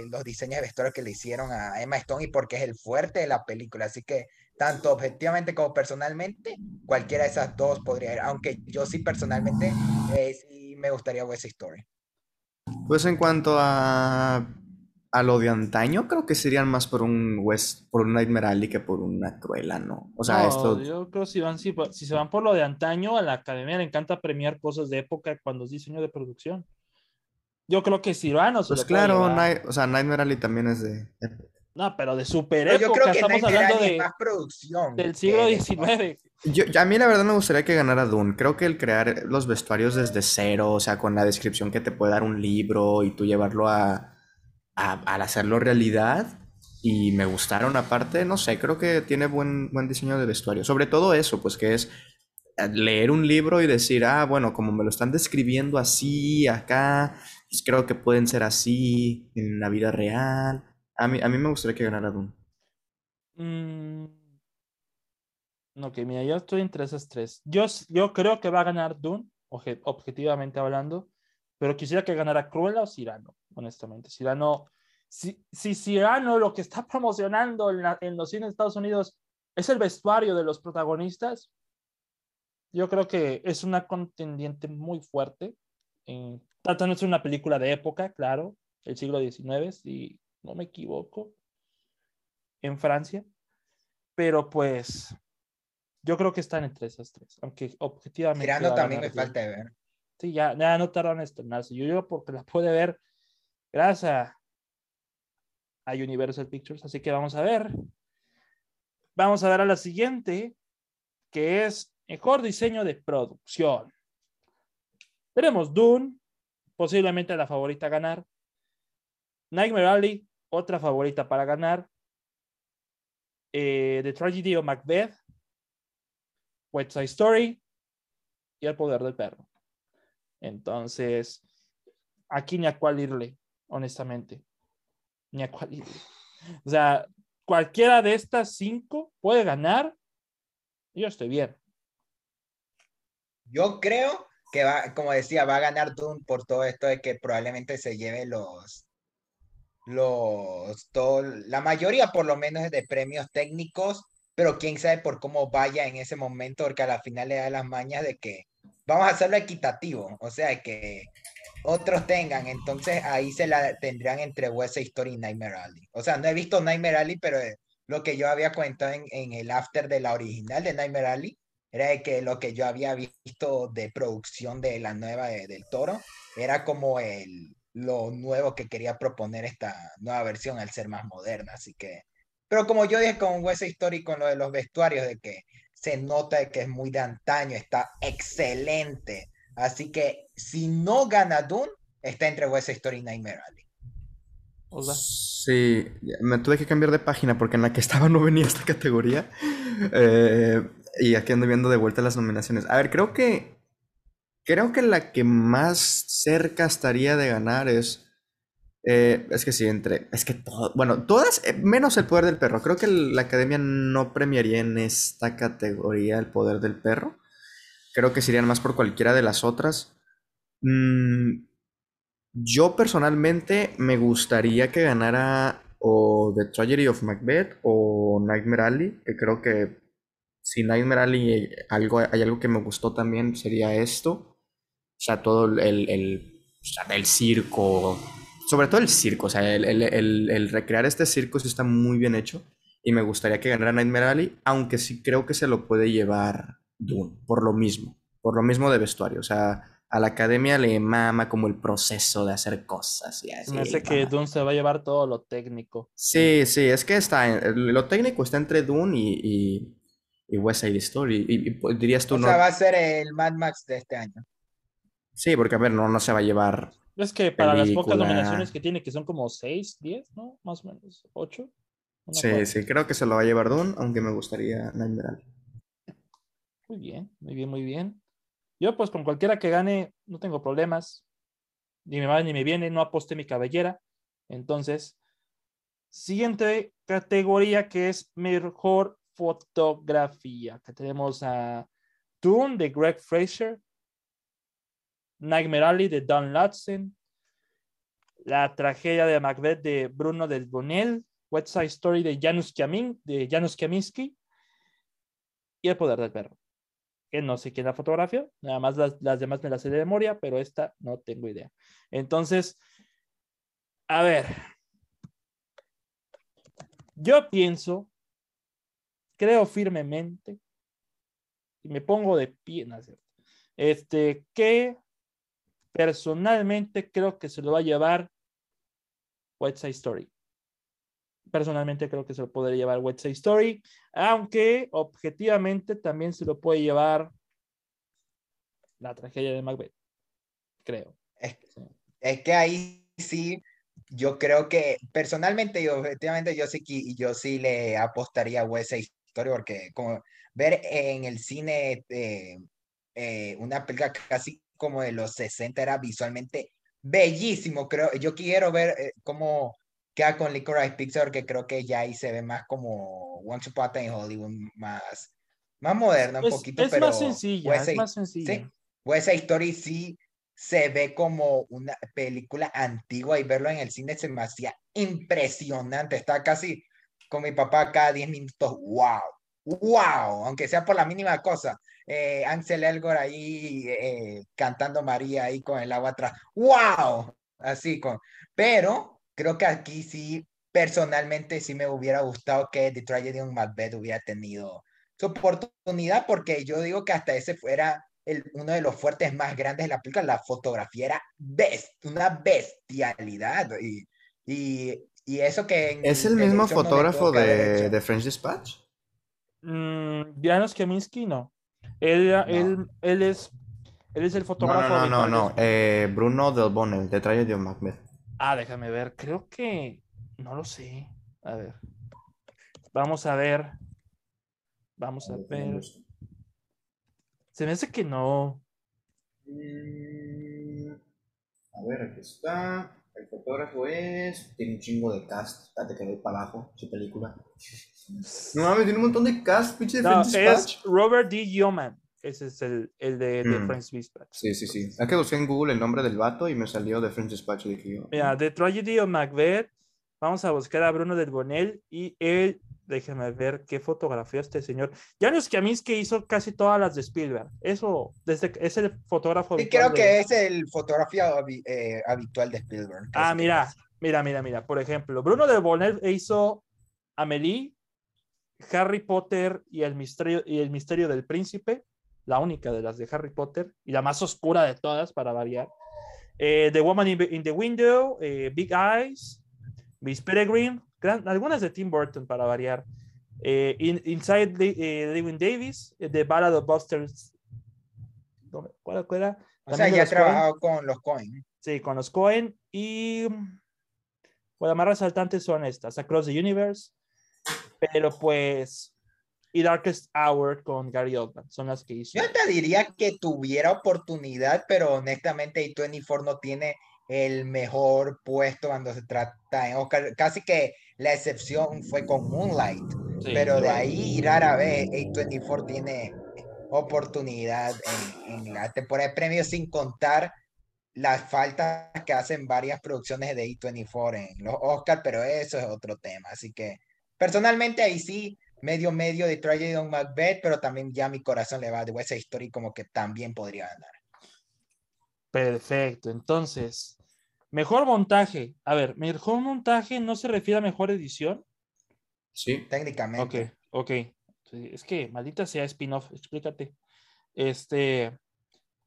los diseños de vestuario que le hicieron a Emma Stone y porque es el fuerte de la película. Así que tanto objetivamente como personalmente, cualquiera de esas dos podría ir. Aunque yo sí personalmente eh, sí me gustaría ver esa historia. Pues en cuanto a a lo de antaño, creo que serían más por un West, por un Nightmare Alley que por una Cruella, ¿no? O sea, esto. Yo creo que si, van, si, si, se van por lo de antaño, a la academia le encanta premiar cosas de época cuando es diseño de producción. Yo creo que Cyrano se Pues claro, o sea, Nightmare Alley también es de. No, pero de super época. Yo creo que estamos hablando de más producción del siglo XIX. Yo, a mí la verdad me gustaría que ganara Dune. Creo que el crear los vestuarios desde cero, o sea, con la descripción que te puede dar un libro y tú llevarlo a al hacerlo realidad y me gustaron aparte, no sé, creo que tiene buen, buen diseño de vestuario. Sobre todo eso, pues que es leer un libro y decir, ah, bueno, como me lo están describiendo así, acá, pues creo que pueden ser así en la vida real. A mí, a mí me gustaría que ganara Dune. Mm. Ok, mira, yo estoy entre esas tres. Yo, yo creo que va a ganar Dune, objetivamente hablando, pero quisiera que ganara Cruella o Cyrano honestamente. Cyrano, si, si Cyrano lo que está <laughs> promocionando en, en los cines de Estados Unidos es el vestuario de los protagonistas, yo creo que es una contendiente muy fuerte. Eh, tratando de una película de época, claro, el siglo XIX, si no me equivoco, en Francia. Pero pues yo creo que están entre esas tres, aunque objetivamente. Cyrano también me falta de ver. Sí, ya, ya no tardan en estrenarse. Yo, yo porque la puede ver Gracias a Universal Pictures. Así que vamos a ver. Vamos a ver a la siguiente, que es mejor diseño de producción. Tenemos Dune, posiblemente la favorita a ganar. Nightmare Alley, otra favorita para ganar. Eh, The Tragedy of Macbeth, West Side Story y El Poder del Perro. Entonces, aquí ni a cuál irle honestamente. Ni a cuál O sea, cualquiera de estas cinco puede ganar. Yo estoy bien. Yo creo que va, como decía, va a ganar Dune por todo esto de que probablemente se lleve los, los, todo, la mayoría por lo menos de premios técnicos pero quién sabe por cómo vaya en ese momento, porque a la final le da las mañas de que vamos a hacerlo equitativo, o sea, que otros tengan, entonces ahí se la tendrían entre West Story y Nightmare Alley. O sea, no he visto Nightmare Alley, pero lo que yo había comentado en, en el after de la original de Nightmare Alley era de que lo que yo había visto de producción de la nueva del Toro era como el, lo nuevo que quería proponer esta nueva versión al ser más moderna, así que... Pero como yo dije con West Story, con lo de los vestuarios, de que se nota que es muy de antaño, está excelente. Así que si no gana Dune, está entre West Story y Nightmare Alley. Sí, me tuve que cambiar de página porque en la que estaba no venía esta categoría. Eh, y aquí ando viendo de vuelta las nominaciones. A ver, creo que. Creo que la que más cerca estaría de ganar es. Eh, es que sí, entre. Es que todo. Bueno, todas, eh, menos el poder del perro. Creo que la academia no premiaría en esta categoría el poder del perro. Creo que serían más por cualquiera de las otras. Mm, yo personalmente me gustaría que ganara o The Tragedy of Macbeth o Nightmare Alley, que creo que si Nightmare Alley algo, hay algo que me gustó también sería esto. O sea, todo el, el, circo, sobre todo el circo, o sea, el, recrear este circo sí está muy bien hecho y me gustaría que ganara Nightmare Alley, aunque sí creo que se lo puede llevar Dune, por lo mismo, por lo mismo de vestuario, o sea, a la academia le mama como el proceso de hacer cosas y así. Me hace que Dune se va a llevar todo lo técnico. Sí, sí, es que está, lo técnico está entre Dune y, y, West Side Story. Y, dirías tú, o sea, va a ser el Mad Max de este año. Sí, porque a ver, no, no se va a llevar. Es que para las pocas nominaciones que tiene, que son como 6, 10, ¿no? Más o menos, 8. Sí, sí, creo que se lo va a llevar Dune, aunque me gustaría Nightmare Muy bien, muy bien, muy bien. Yo, pues con cualquiera que gane, no tengo problemas. Ni me va ni me viene, no aposté mi cabellera. Entonces, siguiente categoría que es mejor fotografía. Que tenemos a Dune de Greg Fraser, Nightmare Alley de Don Lutsen, La tragedia de Macbeth de Bruno del Bonel, West Side Story de Janusz, Janusz Kaminski y El Poder del Perro que no sé quién la fotografía, nada más las, las demás me las sé de memoria, pero esta no tengo idea. Entonces, a ver, yo pienso, creo firmemente, y me pongo de pie, ¿no? este, que personalmente creo que se lo va a llevar White Side Story personalmente creo que se lo podría llevar West Side Story, aunque objetivamente también se lo puede llevar la tragedia de Macbeth, creo. Es, que ahí sí, yo creo que personalmente y objetivamente yo sí, yo sí le apostaría a West Side Story porque como ver en el cine eh, eh, una película casi como de los 60 era visualmente bellísimo, creo. Yo quiero ver eh, cómo queda con Licorice Pizza que creo que ya ahí se ve más como Once Upon a en Hollywood, más, más moderna un poquito, es pero más sencilla, es más sencilla. Sí, West Story sí se ve como una película antigua y verlo en el cine se me hacía impresionante, está casi con mi papá cada 10 minutos, wow, wow, aunque sea por la mínima cosa. Eh, Ansel Elgor ahí eh, cantando María ahí con el agua atrás, wow, así con, pero creo que aquí sí, personalmente sí me hubiera gustado que The Tragedy of Macbeth hubiera tenido su oportunidad, porque yo digo que hasta ese fuera el, uno de los fuertes más grandes de la película. La fotografía era una bestialidad. Y, y, y eso que... ¿Es el mismo fotógrafo de, de, French Dispatch? Mm, Janusz Kaminski, no. Él, Él, él, es, él es el fotógrafo. No, no, no, no. Eh, Bruno Del Bonne, de Tragedy of Macbeth. Ah, déjame ver. Creo que. No lo sé. A ver. Vamos a ver. Vamos a ver. Se me hace que no. Mm, a ver, aquí está. El fotógrafo es. Tiene un chingo de cast. Espérate que voy para abajo. Su película. No mames, tiene un montón de cast, pinche no, Es Robert D. Yeoman. Ese es el, el de, de mm. French Dispatch. Sí, sí, sí. Es que busqué en Google el nombre del vato y me salió de French Dispatch. Dije yo. Mira, The Tragedy of Macbeth. Vamos a buscar a Bruno del Bonel y él, déjeme ver qué fotografió este señor. Janusz que hizo casi todas las de Spielberg. Eso, desde es el fotógrafo. Sí, creo que es el fotografía eh, habitual de Spielberg. Ah, mira, mira, mira, mira. Por ejemplo, Bruno del Bonel hizo Amelie, Harry Potter y el misterio, y el misterio del príncipe, la única de las de Harry Potter y la más oscura de todas para variar. Eh, the Woman in, the Window, eh, Big Eyes, Miss Peregrine, algunas de Tim Burton para variar. Eh, Inside Lewin Davis, The Ballad of Buster. ¿Cuál era? O sea, ya ha trabajado con los Cohen. Sí, con los Cohen. Y bueno, las más resaltantes son estas: Across the Universe, pero pues y Darkest Hour con Gary Oldman. Son las que hizo. Yo te diría que tuviera oportunidad, pero honestamente A24 no tiene el mejor puesto cuando se trata en Oscar. Casi que la excepción fue con Moonlight, pero de ahí rara vez A24 tiene oportunidad en, en, la temporada de premios sin contar las faltas que hacen varias producciones de A24 en los Oscars, pero eso es otro tema. Así que personalmente ahí sí medio medio de Tragedy on Macbeth, pero también ya mi corazón le va de West Story como que también podría ganar. Perfecto, entonces, mejor montaje. A ver, mejor montaje no se refiere a mejor edición. Sí, técnicamente. Ok, ok. es que maldita sea spin-off, explícate. Este,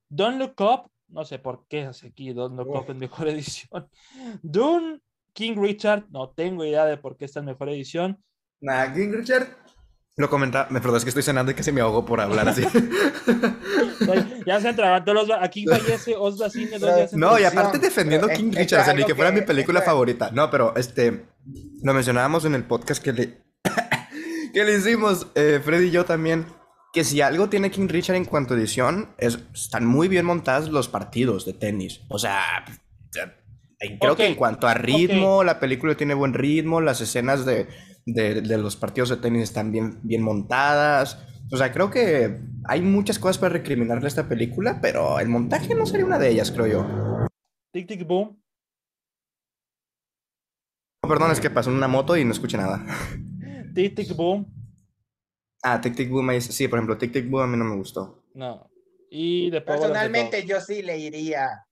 Don't Look Up, no sé por qué hace aquí Don't Look Up en mejor <laughs> edición. Dune, King Richard, no tengo idea de por qué está en mejor edición. Nah, King Richard lo comentaba, me perdón, es que estoy cenando y casi me ahogo por hablar así. <laughs> ya se todos los. Aquí fallece Osva Cine No, y aparte defendiendo King Richard, ni que fuera mi película favorita. No, pero este. Lo mencionábamos en el podcast que le. <laughs> que le hicimos, eh, Freddy y yo también. Que si algo tiene King Richard en cuanto a edición, es, están muy bien montados los partidos de tenis. O sea, creo que en cuanto a ritmo, la película tiene buen ritmo, las escenas de de, los partidos de tenis están bien, bien montadas. O sea, creo que hay muchas cosas para recriminarle a esta película, pero el montaje no sería una de ellas, creo yo. Tic Tic Boom. perdón, es que pasó una moto y no escuché nada. Tic Tic Boom. Ah, Tic Tic Boom, sí, por ejemplo, Tic Tic Boom a mí no me gustó. No. Y Personalmente yo sí le iría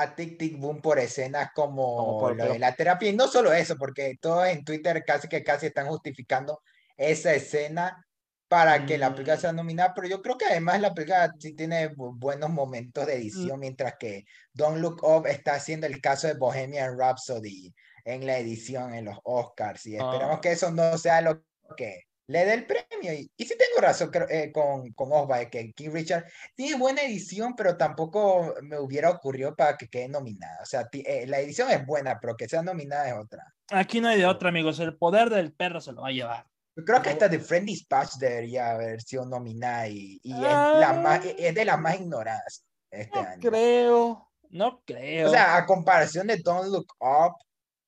a Tic Tic Boom por escenas como, lo de la terapia. Y no solo eso, porque todos en Twitter casi que casi están justificando esa escena para que la película mm. sea nominada, pero yo creo que además la película sí tiene buenos momentos de mm. edición, mientras que Don't Look Up está haciendo el caso de Bohemian Rhapsody en la edición en los Oscars, y esperamos ah. que eso no sea lo que le dé el premio. Y, y sí tengo razón eh, con, con Osva, que King Richard tiene buena edición, pero tampoco me hubiera ocurrido para que quede nominada. O sea, eh, la edición es buena, pero que sea nominada es otra. Aquí no hay de otra, amigos. El poder del perro se lo va a llevar. Yo creo que hasta The Friendly Dispatch debería haber sido nominada y, y es, la más, ah. es de las más ignoradas este no creo, no creo. O sea, a comparación de Don't Look Up,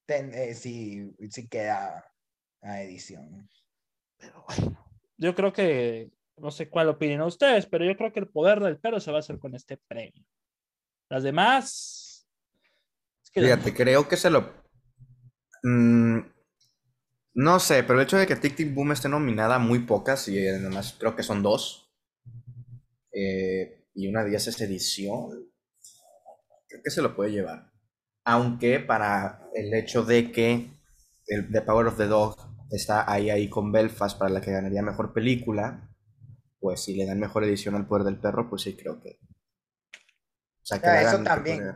eh, sí, sí queda a edición. Pero bueno, yo creo que, no sé cuál opinan ustedes, pero yo creo que el poder del perro se va a hacer con este premio. Las demás. Fíjate, creo que se lo. Mm, no sé, pero el hecho de que Tic Tic Boom esté nominada muy pocas, y además creo que son dos, eh, y una de ellas es edición, creo que se lo puede llevar. Aunque para el hecho de que el The Power of the Dog está ahí ahí con Belfast para la que ganaría mejor película, pues si le dan mejor edición al Poder del Perro, pues sí creo que... O sea, que eso también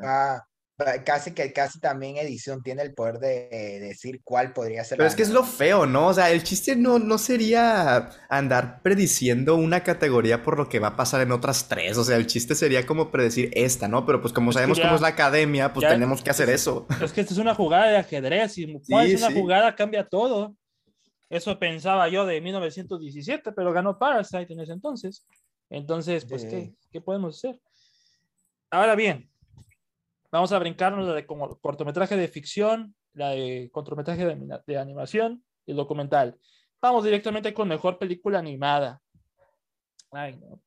casi que casi también edición tiene el poder de, decir cuál podría ser. Pero es que es lo feo, ¿no? O sea, el chiste no, no sería andar prediciendo una categoría por lo que va a pasar en otras tres. O sea, el chiste sería como predecir esta, ¿no? Pero pues como sabemos cómo es la academia, pues tenemos que hacer eso. Es que esta es una jugada de ajedrez y cuál es una jugada cambia todo. Eso pensaba yo de 1917, pero ganó Parasite en ese entonces. Entonces, pues, ¿qué, ¿qué, podemos hacer? Ahora bien, vamos a brincarnos la de como cortometraje de ficción, la de cortometraje de, de animación y el documental. Vamos directamente con mejor película animada. Ay, no.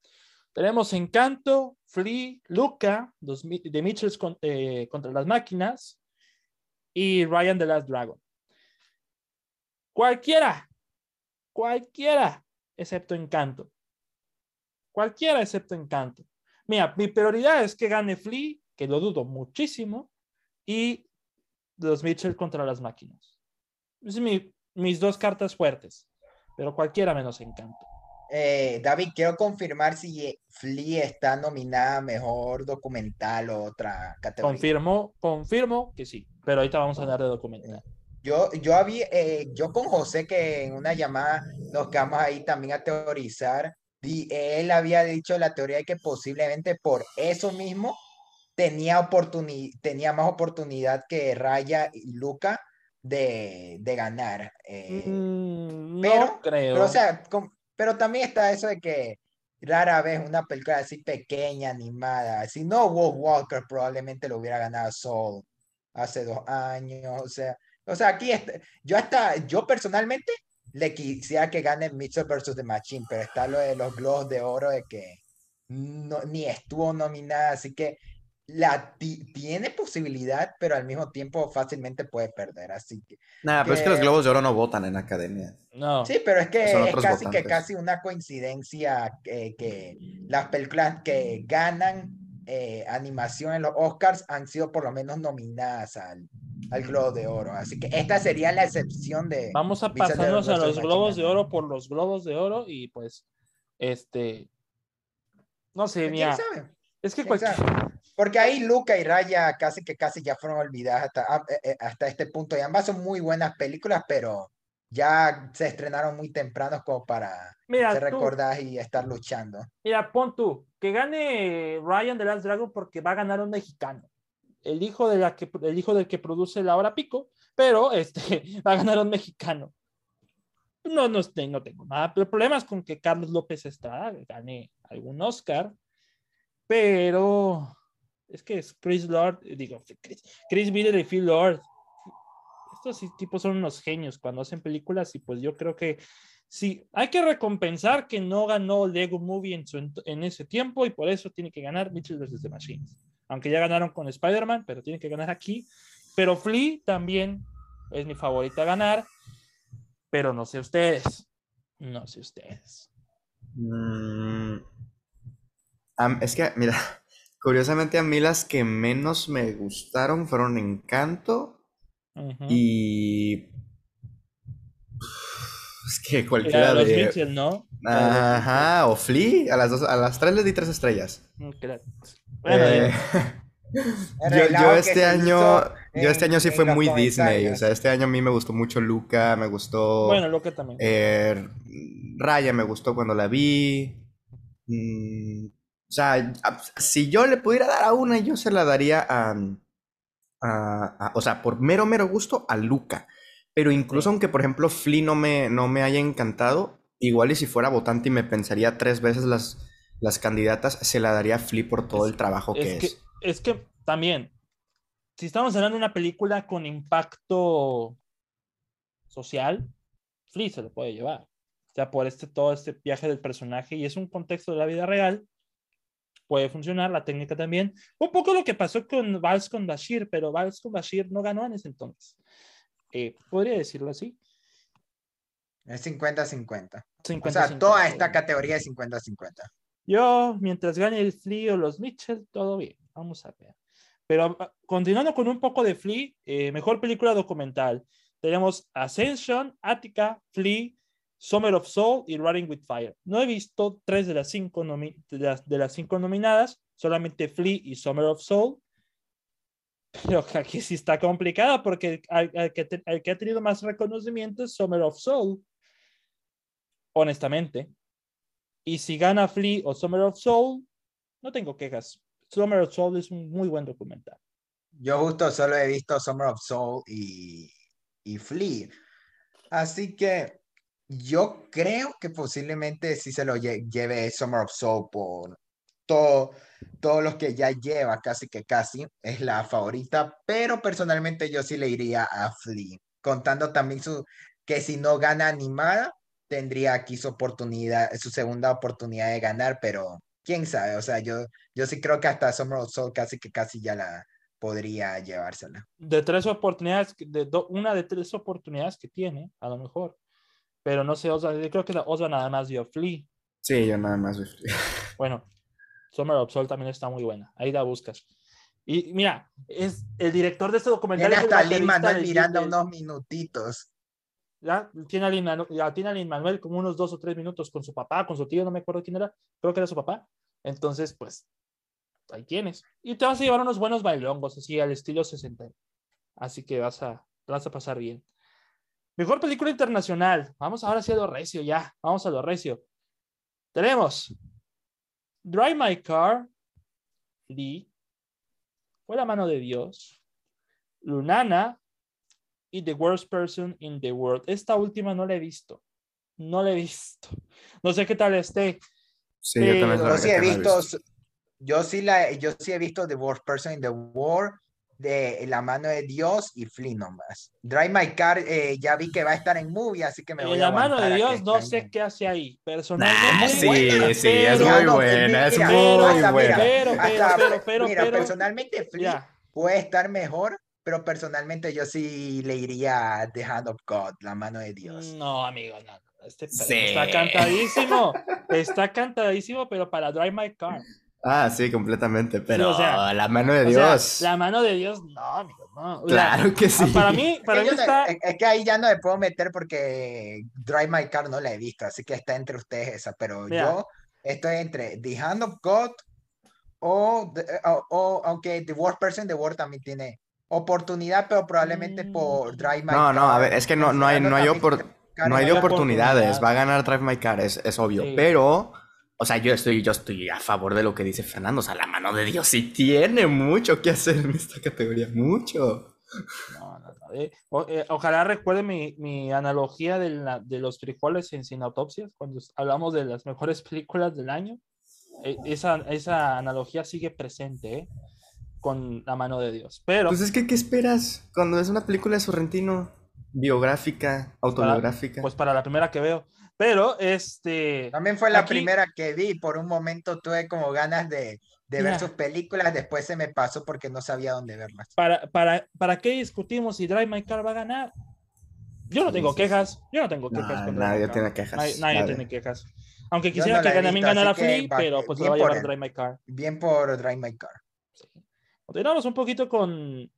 Tenemos Encanto, Free, Luca, de Mitchells eh, contra las máquinas y Ryan the Last Dragon. Cualquiera, cualquiera, excepto Encanto. Cualquiera excepto Encanto. Mira, mi prioridad es que gane Flea, que lo dudo muchísimo, y los Mitchell contra las máquinas. Es mi, mis dos cartas fuertes, pero cualquiera menos Encanto. Eh, David, quiero confirmar si Flea está nominada a mejor documental o otra categoría. Confirmo, confirmo que sí, pero ahorita vamos a hablar de documental. Yo, yo, había, eh, yo con José, que en una llamada nos quedamos ahí también a teorizar, y él había dicho la teoría de que posiblemente por eso mismo tenía, tenía más oportunidad que Raya y Luca de, de ganar. Eh, Mm, pero, no creo. pero, o sea, com- pero también está eso de que rara vez una película así pequeña, animada, si no Wolf Walker probablemente lo hubiera ganado Soul hace dos años, o sea, o sea, aquí está, yo hasta, yo personalmente le quisiera que gane Mitchell versus The Machine, pero está lo de los Globos de Oro de que no, ni estuvo nominada, así que la ti- tiene posibilidad, pero al mismo tiempo fácilmente puede perder, así que Nada, pero es que los Globos de Oro no votan en academia. no. Sí, pero es que Son es casi que casi una coincidencia que, que las películas que ganan eh, animación en los Oscars han sido por lo menos nominadas al, al Globo de Oro. Así que esta sería la excepción de... Vamos a pasarnos a los globos de oro por los globos de oro y pues, este, no sé, ¿Quién mira, sabe? es que ¿Quién cualquier? Porque ahí Luca y Raya casi que casi ya fueron olvidadas hasta, ah, eh, eh, hasta este punto. Y ambas son muy buenas películas, pero ya se estrenaron muy tempranos como para mira, ser tú, recordadas y estar luchando. mira, pon tú, que gane Ryan de Last Dragon porque va a ganar un mexicano, el hijo de la que, el hijo del que produce la hora pico, pero este, <laughs> va a ganar un mexicano. No, no, no tengo nada, pero el problema es con que Carlos López Estrada gane algún Oscar, pero es que es Chris Lord, digo, Chris, Chris Miller y Phil Lord. Estos tipos son unos genios cuando hacen películas y pues yo creo que sí, hay que recompensar que no ganó Lego Movie en, su, en ese tiempo y por eso tiene que ganar Mitchell vs. The Machines. Aunque ya ganaron con Spider-Man, pero tiene que ganar aquí. Pero Flea también es mi favorita a ganar, pero no sé ustedes. No sé ustedes. Mm, es que, mira, <laughs> curiosamente a mí las que menos me gustaron fueron Encanto y... Es que cualquiera los de... Mitchell, ¿no? Ajá, o Flea, a las dos, a las tres les di tres estrellas. Mm, claro. Bueno, Eh, <laughs> yo, yo este año, yo este año sí fue muy Disney, o sea, este año a mí me gustó mucho Luca, me gustó bueno, que también. eh, Raya, me gustó cuando la vi. Mm, o sea, si yo le pudiera dar a una, yo se la daría a, a- a- o sea, por mero, mero gusto, a Luca. Pero incluso aunque, por ejemplo, Flea no me, no me haya encantado, igual y si fuera votante y me pensaría tres veces las, las candidatas, se la daría a Flea por todo Es- el trabajo que es que, es. es que también, si estamos hablando de una película con impacto social, Flea se lo puede llevar. O sea, por este, todo este viaje del personaje y es un contexto de la vida real, puede funcionar, la técnica también. Un poco lo que pasó con Vals con Bashir, pero Vals con Bashir no ganó en ese entonces. Eh, podría decirlo así. Es 50-50. O 50, sea, toda 50, esta ¿no? categoría es 50-50. Yo, mientras gane el Flea o los Mitchell, todo bien. Vamos a ver. Pero ah, continuando con un poco de Flea, eh, mejor película documental. Tenemos Ascension, Attica, Flea, Summer of Soul y Running with Fire. No he visto tres de las cinco, nomi- de las, de las cinco nominadas, solamente Flea y Summer of Soul. Pero <laughs> aquí sí está complicado porque el, el que, el que ha tenido más reconocimiento es Summer of Soul. Honestamente. Y si gana Flea o Summer of Soul, no tengo quejas. Summer of Soul es un muy buen documental. Yo justo solo he visto Summer of Soul y, y Flea. Así que yo creo que posiblemente sí se lo lle- lleve Summer of Soul por todo, todos los que ya lleva, casi que casi, es la favorita, pero personalmente yo sí le iría a Flea, contando también su, que si no gana animada, tendría aquí su oportunidad, su segunda oportunidad de ganar, pero quién sabe, o sea, yo, yo sí creo que hasta Summer of Soul casi que casi ya la, podría llevársela. De tres oportunidades, de una de tres oportunidades que tiene, a lo mejor. Pero no sé, Osva, yo creo que Osva nada más dio Flea. Sí, yo nada más. Bueno, Summer of Soul también está muy buena. Ahí la buscas. Y mira, es el director de este documental. Tiene hasta Lin Manuel Miranda unos minutitos. Ya tiene a Lin Manuel como unos dos o tres minutos con su papá, con su tío, no me acuerdo quién era, creo que era su papá. Entonces, pues, ahí tienes. Y te vas a llevar unos buenos bailongos, así al estilo 60. Así que vas a, vas a pasar bien. Mejor película internacional. Vamos ahora sí a lo recio, ya. Vamos a lo recio. Tenemos Drive My Car, Lee, Fue la mano de Dios, Lunana y The Worst Person in the World. Esta última no la he visto. No la he visto. No sé qué tal esté. Sí, yo también yo sí he visto, yo sí la, yo sí he visto The Worst Person in the World de La mano de Dios y Flea nomás. Drive My Car, eh, ya vi que va a estar en movie, así que me voy a La mano de Dios, no sé qué hace ahí. Personalmente. sí, sí, es muy buena, es muy buena. Pero, pero, pero, mira, personalmente Flea puede estar mejor, pero personalmente yo sí le iría The Hand of God, La mano de Dios. No, amigo, no. Este está cantadísimo, está cantadísimo, pero para Drive My Car. Ah, sí, completamente, pero la mano de Dios. la mano de Dios, no, amigo, no. claro que sí. Para mí, para mí está... Es que ahí ya no me puedo meter porque Drive My Car no la he visto, así que está entre ustedes esa, pero yo estoy entre The Hand of God o, o, aunque The Worst Person, The World también tiene oportunidad, pero probablemente por Drive My no, Car. No, no, a ver, es que no, no hay, no hay, no hay oportunidades, va a ganar Drive My Car, es, es obvio, pero... O sea, yo estoy, yo estoy a favor de lo que dice Fernando. O sea, la mano de Dios sí tiene mucho que hacer en esta categoría. Mucho. No, no, no. Eh, eh, ojalá recuerde mi, mi analogía de, la, de, los frijoles en Sin Autopsias, cuando hablamos de las mejores películas del año. Eh, esa, esa analogía sigue presente con la mano de Dios. Pero. Pues es que, ¿qué esperas cuando es una película de Sorrentino? Biográfica, autobiográfica. pues para la primera que veo. Pero este. También fue la primera que vi. Por un momento tuve como ganas de, de ver sus películas. Después se me pasó porque no sabía dónde verlas. ¿Para, para, para qué discutimos si Drive My Car va a ganar? Yo no tengo quejas. Yo no tengo quejas. nadie tiene quejas. Nadie, tiene quejas. Aunque quisiera que también ganara Flea, pero pues lo va a llevar Drive My Car. Bien por Drive My Car. Continuamos un poquito con,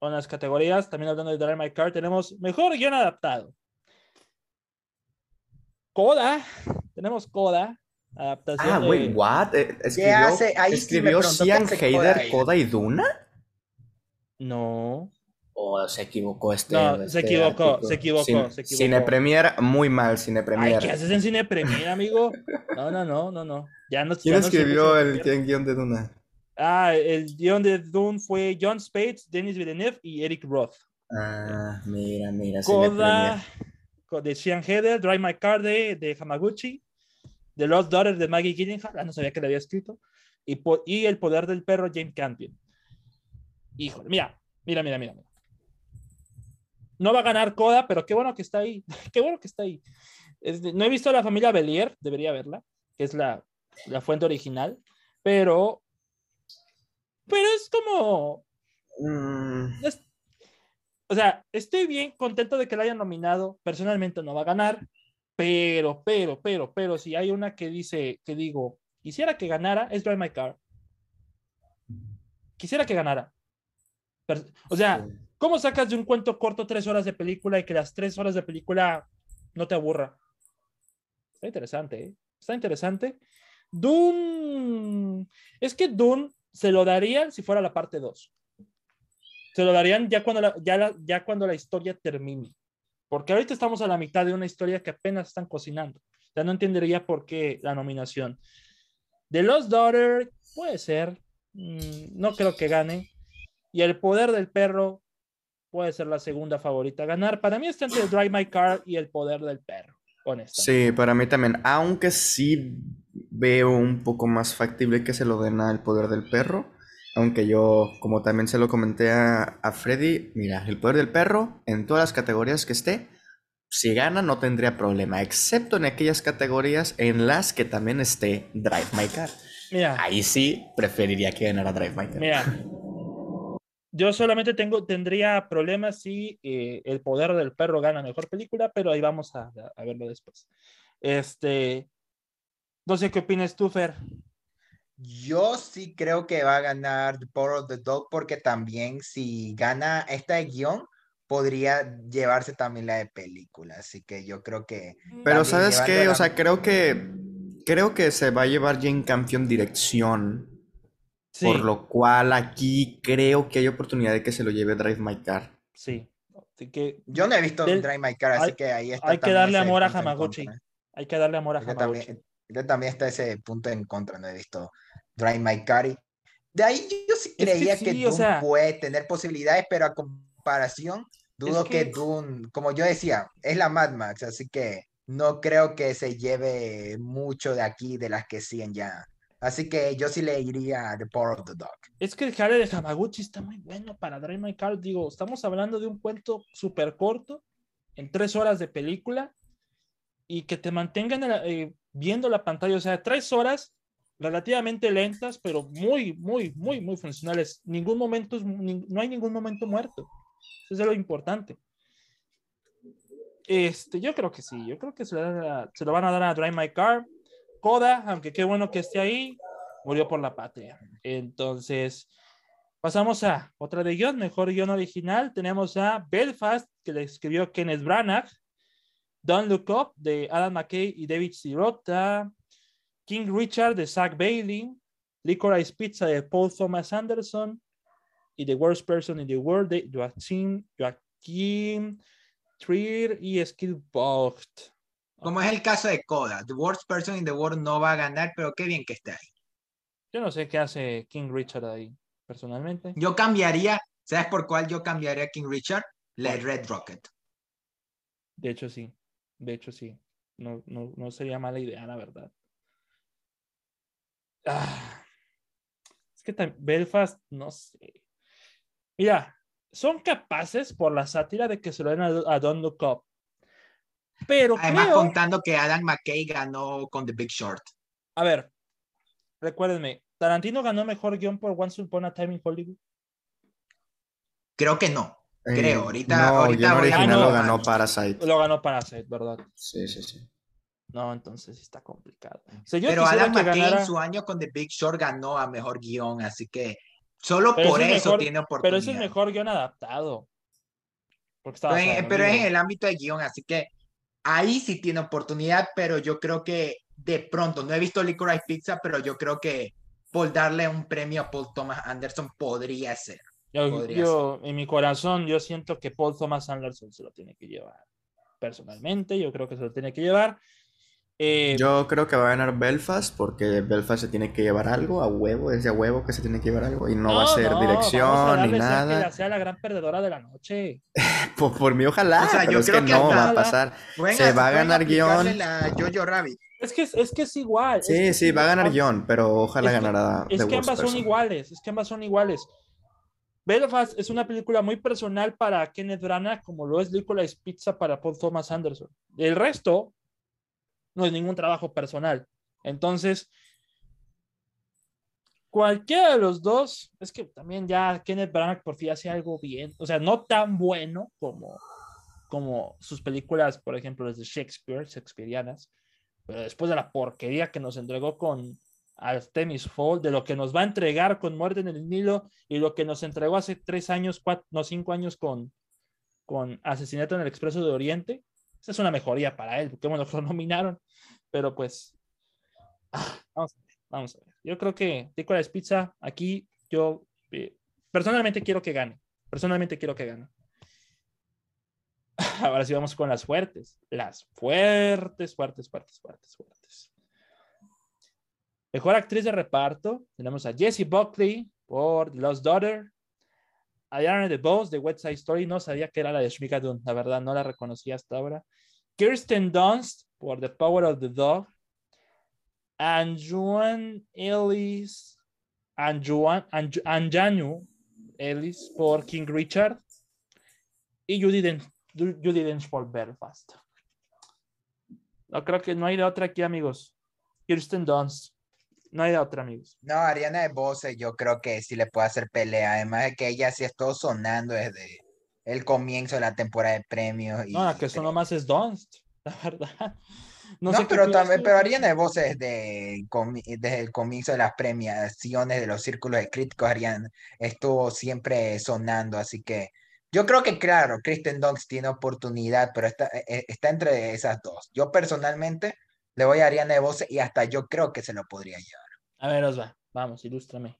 con las categorías. También hablando de Drive My Car, tenemos mejor guion adaptado. Coda, tenemos Coda, adaptación. Ah, wait, what? Eh, ¿Escribió, ¿escribió Cian Heider, Coda y Duna? No. O oh, se equivocó este. No, se este equivocó, se equivocó, se equivocó. Cine Premier, muy mal, Cine Premier. ¿Qué haces en Cine Premier, amigo? No, no, no, no, no. Ya no ¿Quién escribió el guion de Duna? Ah, el guion de Dune fue John Spates, Denis Villeneuve y Eric Roth. Ah, mira, mira. Coda, de Sean Heather, Drive My Car de, de Hamaguchi, The Lost Daughter de Maggie Gyllenhaal, ah, no sabía que le había escrito, y, y El Poder del Perro, James Campion. Híjole, mira, mira, mira, mira. No va a ganar Coda, pero qué bueno que está ahí. <laughs> qué bueno que está ahí. no he visto a la familia Belier, debería verla, que es la, la fuente original, pero. Pero es como. Mm o sea, estoy bien contento de que la hayan nominado. Personalmente no va a ganar, pero, pero, pero, pero, si hay una que dice, que digo, quisiera que ganara, es Drive My Car. Quisiera que ganara. o sea, ¿cómo sacas de un cuento corto tres horas de película y que las tres horas de película no te aburra? Está interesante, ¿eh? Está interesante. Dune. Es que Dune se lo daría si fuera la parte 2 se lo darían ya cuando la, ya, ya cuando la historia termine. Porque ahorita estamos a la mitad de una historia que apenas están cocinando. Ya no entendería por qué la nominación. The Lost Daughter puede ser. Mm, no creo que gane. Y El Poder del Perro puede ser la segunda favorita a ganar. Para mí está entre Drive My Car y El Poder del Perro. Sí, para mí también. Aunque sí veo un poco más factible que se lo den a El Poder del Perro. Aunque yo, como también se lo comenté a, Freddy, mira, el poder del perro, en todas las categorías que esté, si gana no tendría problema, excepto en aquellas categorías en las que también esté Drive My Car. Mira. Ahí sí preferiría que ganara Drive My Car. Mira. yo solamente tengo, tendría problemas si eh, El Poder del Perro gana Mejor Película, pero ahí vamos a, a verlo después. Este, no sé qué opinas tú, Fer. Yo sí creo que va a ganar The Power of the Dog porque también si gana esta de guion, podría llevarse también la de película. Así que yo creo que... Pero ¿sabes qué? O sea, creo que creo que se va a llevar Jane Campion dirección, Sí, por lo cual aquí creo que hay oportunidad de que se lo lleve Drive My Car. sí. Así que Yo no he visto Del- Drive My Car, así hay- que ahí está hay que darle amor a Hamaguchi. hay que darle amor a Hamaguchi. también, yo también está ese punto en contra, no he visto Drive My Car. De ahí yo sí Es que creía que, sí, o Dune sea- puede tener posibilidades, pero a comparación, dudo Es que... que- como yo decía, es la Mad Max, así que no creo que se lleve mucho de aquí de las que siguen ya. Así que yo sí le iría The Power of the Dog. Es que el jale de Hamaguchi está muy bueno para Drive My Car. Digo, estamos hablando de un cuento súper corto, en tres horas de película, y que te mantengan eh, viendo la pantalla. O sea, tres horas relativamente lentas, pero muy, muy, muy, muy funcionales. Ningún momento, no hay ningún momento muerto. Eso es lo importante. Este, yo creo que sí, yo creo que se lo, se lo van a dar a Drive My Car. Coda, aunque qué bueno que esté ahí, murió por la patria. Entonces, pasamos a otra de guion, mejor guion original. Tenemos a Belfast, que le escribió Kenneth Branagh. Don't Look Up, de Adam McKay y David Sirota. King Richard, de Zach Bailey. Licorice Pizza, de Paul Thomas Anderson. Y The Worst Person in the World, de Joaquin, Joaquin Trier y Skill Bocht. Como es el caso de Coda, The Worst Person in the World no va a ganar, pero qué bien que esté ahí. Yo no sé qué hace King Richard ahí, personalmente. Yo cambiaría, ¿sabes por cuál yo cambiaría a King Richard? La. Red Rocket. De hecho, sí. De hecho, sí. No, no, no sería mala idea, la verdad. Ah, es que Belfast, no sé. Mira, son capaces por la sátira de que se lo den a, a Don't Look Up. Pero Además, creo, contando que Adam McKay ganó con The Big Short. a ver, recuérdenme, Tarantino ganó mejor guion por Once Upon a Time in Hollywood. Creo que no. Creo, Eh, ahorita- no, ahorita guion voy a original lo ganó Parasite. Lo ganó Parasite, ¿verdad? Sí, sí, sí. No, entonces está complicado. O sea, yo Pero Adam McKay ganara- en su año con The Big Short ganó a mejor guion, así que solo Pero por es eso mejor- tiene oportunidad. Pero es mejor guion adaptado. Porque Pero en- pero es en el ámbito de guion, así que ahí sí tiene oportunidad, pero yo creo que de pronto, no he visto Licorice Pizza, pero yo creo que por darle un premio a Paul Thomas Anderson podría ser. Yo, podría yo, en mi corazón, yo siento que Paul Thomas Anderson se lo tiene que llevar. Personalmente, yo creo que se lo tiene que llevar. Eh, Yo creo que va a ganar Belfast porque Belfast se tiene que llevar algo a huevo, es de a huevo que se tiene que llevar algo y no, va a ser no, vamos a dirección ni ser que nada. ella sea la gran perdedora de la noche. <laughs> Por, por mí ojalá, O sea, pero yo es que creo que no va a pasar. Se va a ganar guion. la Jojo Rabbit. Es que es, que es igual. es Sí, que sí, va a ganar guion, pero ojalá Es que- ganará Es The que ambas son iguales, es que ambas son iguales. Belfast es una película muy personal para Kenneth Branagh, como lo es Licorice Pizza para Paul Thomas Anderson. El resto no es ningún trabajo personal. Entonces, cualquiera de los dos, es que también ya Kenneth Branagh por fin hace algo bien, o sea, no tan bueno como, como sus películas, por ejemplo, las de Shakespeare, shakespearianas, pero después de la porquería que nos entregó con Artemis Fowl, de lo que nos va a entregar con Muerte en el Nilo y lo que nos entregó hace tres años, cuatro, no, cinco años con, con Asesinato en el Expreso de Oriente, es una mejoría para él, porque bueno, <laughs> lo nominaron, pero pues, ah, vamos a ver, vamos a ver. Yo creo que Licorice Pizza, aquí yo eh, personalmente quiero que gane, personalmente quiero que gane. <laughs> Ahora sí vamos con las fuertes, las fuertes, fuertes, fuertes, fuertes, fuertes. Mejor actriz de reparto, tenemos a Jessie Buckley por The Lost Daughter, a Diana DeBose de West Side Story, no sabía que era la de Shmika Dunn, la verdad no la reconocí hasta ahora. Kirsten Dunst por The Power of the Dog, and Joan Ellis, and Joan, and, Anjanu Ellis por King Richard, y Judy Dench, por Belfast. No creo que no hay otra aquí, amigos. Kirsten Dunst. No hay otra, amigos. No, Ariana de Bose yo creo que sí le puede hacer pelea. Además de que ella sí estuvo sonando desde el comienzo de la temporada de premios. Y No, la que sonó más es Dunst, <laughs> la verdad. No, sé pero también, pero Ariana de Bose desde, desde el comienzo de las premiaciones de los círculos de críticos, Ariana estuvo siempre sonando. Así que yo creo que, claro, Kristen Dunst tiene oportunidad, pero está, eh, eh, está entre esas dos. Yo personalmente le voy a Ariana de Bose y hasta yo creo que se lo podría llevar. A ver, Osva, vamos, ilústrame.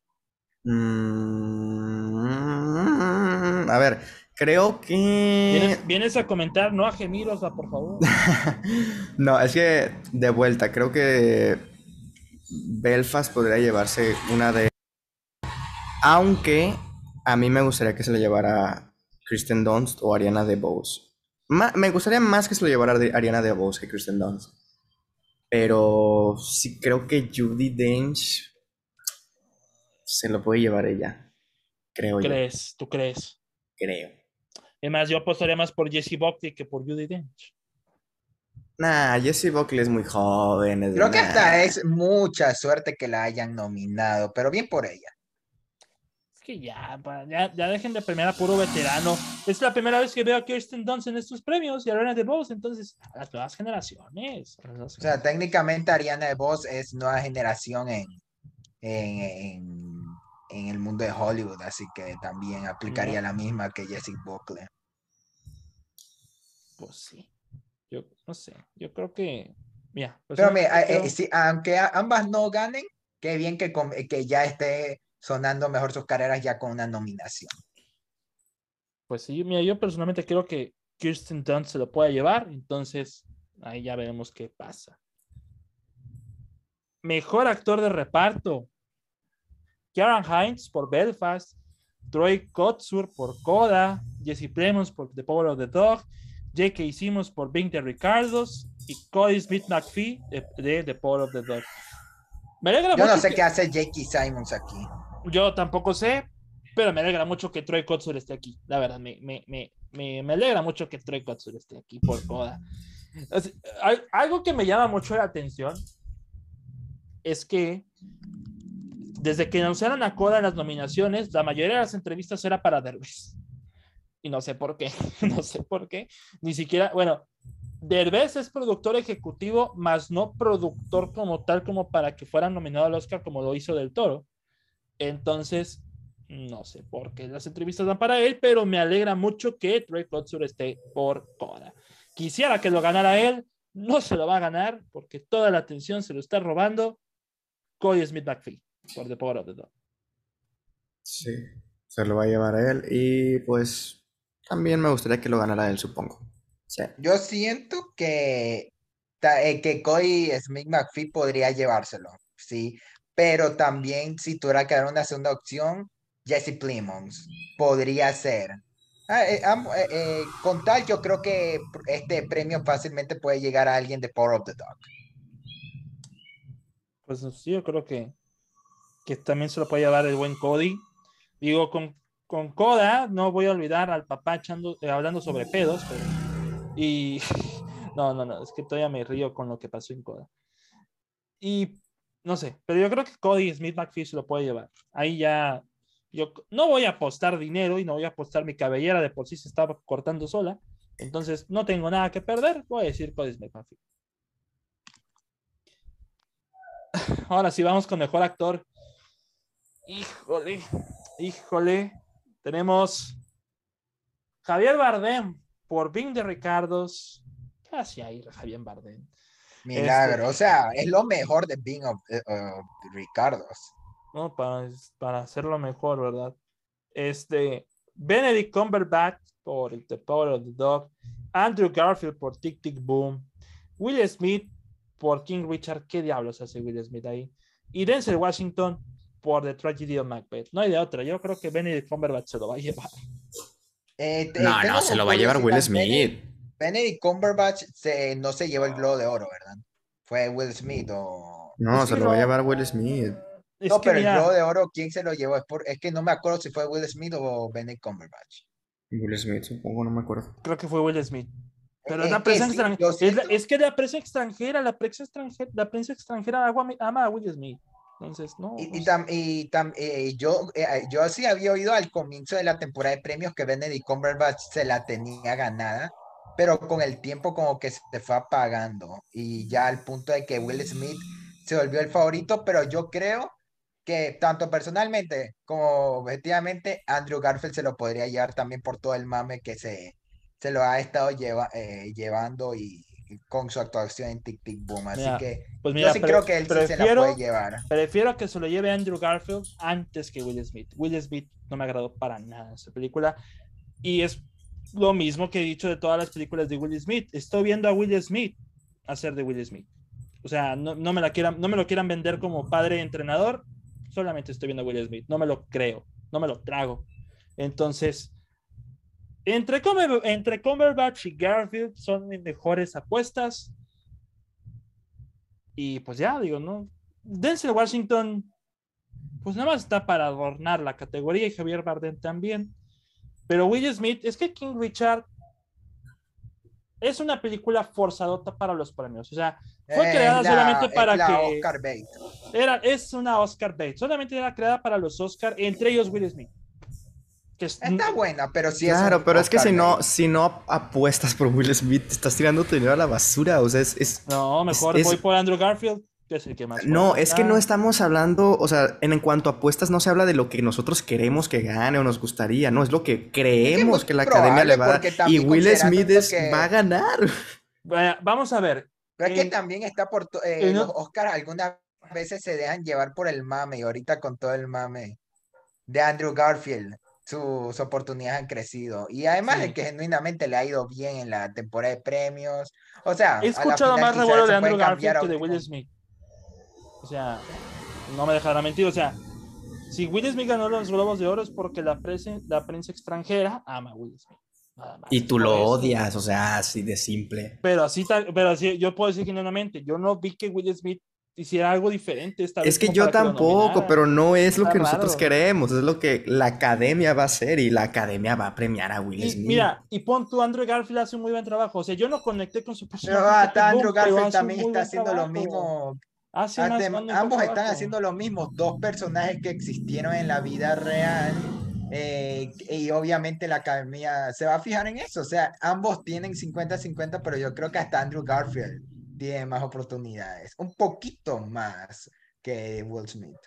Mm, a ver, creo que... ¿Vienes, vienes a comentar, no a gemir, Osva, por favor. <laughs> No, es que de vuelta, creo que Belfast podría llevarse una de... Aunque a mí me gustaría que se lo llevara Kristen Dunst o Ariana DeBose. Ma- me gustaría más que se lo llevara de- Ariana DeBose que Kristen Dunst. Pero sí creo que Judy Dench se lo puede llevar ella. Creo yo. ¿Crees? ¿Tú crees? Creo. Es más, yo apostaría más por Jessie Buckley que por Judy Dench. Nah, Jessie Buckley es muy joven. es Creo que nah. hasta es mucha suerte que la hayan nominado, pero bien por ella. Que ya, ya, ya dejen de premiar a puro veterano. Es la primera vez que veo a Kirsten Dunst en estos premios y a Lorena DeVos, entonces, a las nuevas generaciones. a las nuevas O sea, técnicamente Ariana DeVos es nueva generación en, en, en, en el mundo de Hollywood, así que también aplicaría la misma que Jessica Buckley. Pues sí. Yo no sé. Yo creo que. Mira, pues Pero mira, eh, creo- eh, sí, aunque ambas no ganen, qué bien que, com- que ya esté sonando mejor sus carreras ya con una nominación. Pues sí, mira, yo personalmente creo que Kirsten Dunst se lo puede llevar, entonces ahí ya veremos qué pasa. Mejor actor de reparto. Kieran Hines por Belfast, Troy Kotsur por Coda, Jesse Plemons por The Power of the Dog, J.K. Simmons por Bing de Ricardos y Cody Smith McPhee de, de The Power of the Dog. Me Yo no sé que- qué hace J.K. Simons aquí. Yo tampoco sé, pero me alegra mucho que Troy Kotsur esté aquí. La verdad, me, me, me, me, alegra mucho que Troy Kotsur esté aquí por Coda. Algo que me llama mucho la atención es que desde que anunciaron a Coda en las nominaciones, la mayoría de las entrevistas era para Derbez. Y no sé por qué, <laughs> no sé por qué. Ni siquiera, bueno, Derbez es productor ejecutivo, más no productor como tal, como para que fuera nominado al Oscar como lo hizo Del Toro. Entonces, no sé por qué las entrevistas dan para él, pero me alegra mucho que Troy Kotsur esté por Coda. Quisiera que lo ganara él, no se lo va a ganar porque toda la atención se lo está robando Cody Smith McPhee por The Power of the Dog. Sí, se lo va a llevar a él y pues también me gustaría que lo ganara él, supongo. Sí. Yo siento que, eh, que Cody Smith McPhee podría llevárselo, sí, pero también si tuviera que dar una segunda opción, Jesse Plemons podría ser. Ah, eh, eh, eh, con tal, yo creo que este premio fácilmente puede llegar a alguien de Power of the Dog. Pues sí, yo creo que, que también se lo puede llevar el buen Cody. Digo, con, con Coda no voy a olvidar al papá echando, eh, hablando sobre pedos, pero- y <laughs> no, no, no, es que todavía me río con lo que pasó en Coda. Y no sé, pero yo creo que Cody Smith McPhee se lo puede llevar. Ahí ya, yo no voy a apostar dinero y no voy a apostar mi cabellera, de por sí se estaba cortando sola. Entonces no tengo nada que perder, voy a decir Cody Smith McPhee. <sighs> Ahora sí, vamos con mejor actor. Híjole, híjole. Tenemos Javier Bardem por Bing de Ricardos. ¿Qué hace ahí Javier Bardem? Milagro, o sea, es lo mejor de Being of, eh, of Ricardos. ¿no? Para, para hacerlo mejor, ¿verdad? Este, Benedict Cumberbatch por The Power of the Dog, Andrew Garfield por Tic Tic Boom, Will Smith por King Richard, ¿qué diablos hace Will Smith ahí? Y Denzel Washington por The Tragedy of Macbeth. No hay de otra, yo creo que Benedict Cumberbatch se lo va a llevar. Eh, te- No, no, se lo va a llevar Will Smith. Benedict Cumberbatch se, no se llevó el Globo de Oro, ¿verdad? Fue Will Smith o... No, Es se lo va a llevar Will Smith. Es no, pero mira, el Globo de Oro, ¿quién se lo llevó? Es, por- es que no me acuerdo si fue Will Smith o Benedict Cumberbatch. Will Smith, supongo, no me acuerdo. creo que fue Will Smith. Pero es Es la prensa extranjera. Es, es que la prensa extranjera, la prensa extranjera, la prensa extranjera ama, a Will Smith. Entonces, no. Y, no y, sé. tam- y tam- eh, yo, eh, yo sí había oído al comienzo de la temporada de premios que Benedict Cumberbatch se la tenía ganada, pero con el tiempo como que se fue apagando y ya al punto de que Will Smith se volvió el favorito, pero yo creo que tanto personalmente como objetivamente Andrew Garfield se lo podría llevar también por todo el mame que se, se lo ha estado lleva- eh, llevando y, y con su actuación en Tic Tic Boom, así Mira, que Pues yo mira, sí pre- creo que él sí se la prefiero, puede llevar. prefiero que se lo lleve Andrew Garfield antes que Will Smith. Will Smith no me agradó para nada esa película. Y es lo mismo que he dicho de todas las películas de Will Smith. Estoy viendo a Will Smith hacer de Will Smith. O sea, no, no me, la quieran, no me lo quieran vender como padre entrenador. Solamente estoy viendo a Will Smith. No me lo creo. No me lo trago. Entonces, entre, Cumber- entre Cumberbatch y Garfield son mis mejores apuestas. Y pues ya, digo, ¿no? Denzel Washington, pues nada más está para adornar la categoría y Javier Bardem también. Pero Will Smith, es que King Richard es una película forzadota para los premios. O sea, fue creada la- solamente para la que Oscar Bait. era, es una Oscar bait. Solamente era creada para los Oscar, entre ellos Will Smith. Que es- Está buena, pero sí es Claro, pero es que si no, si no apuestas por Will Smith, te estás tirando tu dinero a la basura. O sea, es, es- no, mejor es- voy por Andrew Garfield, es el que más. No, es que no ganar. estamos hablando, o sea, en, en cuanto a apuestas no se habla de lo que nosotros queremos que gane o nos gustaría, no, es lo que creemos que la academia le va a dar. Y Will Smith es- que- va a ganar. Vamos a ver. Pero es que también está por eh, en los Oscars algunas veces se dejan llevar por el mame y ahorita con todo el mame de Andrew Garfield, sus oportunidades han crecido. Y además Sí. de que genuinamente le ha ido bien en la temporada de premios. O sea, He a la escuchado final más revuelo de Andrew Garfield que de Will Smith. O sea, no me dejará mentir. O sea, si Will Smith ganó los Globos de Oro es porque la prensa, la prensa extranjera ama a Will Smith. Nada más. Y tú lo eso. odias, o sea, así de simple. Pero así, pero así, yo puedo decir genuinamente, yo no vi que Will Smith hiciera algo diferente esta vez Es que yo tampoco, pero no es lo Está que nosotros queremos, es lo que la academia va a hacer y la academia va a premiar a Will Y Smith. mira, y pon tu Andrew Garfield hace un muy buen trabajo. O sea, yo no conecté con su personaje. Pero hasta Andrew Garfield también está haciendo lo mismo. Hace ambos están haciendo lo mismo, dos personajes que existieron en la vida real. eh, y obviamente la academia se va a fijar en eso. O sea, ambos tienen 50-50, pero yo creo que hasta Andrew Garfield tiene más oportunidades. Un poquito más que Will Smith.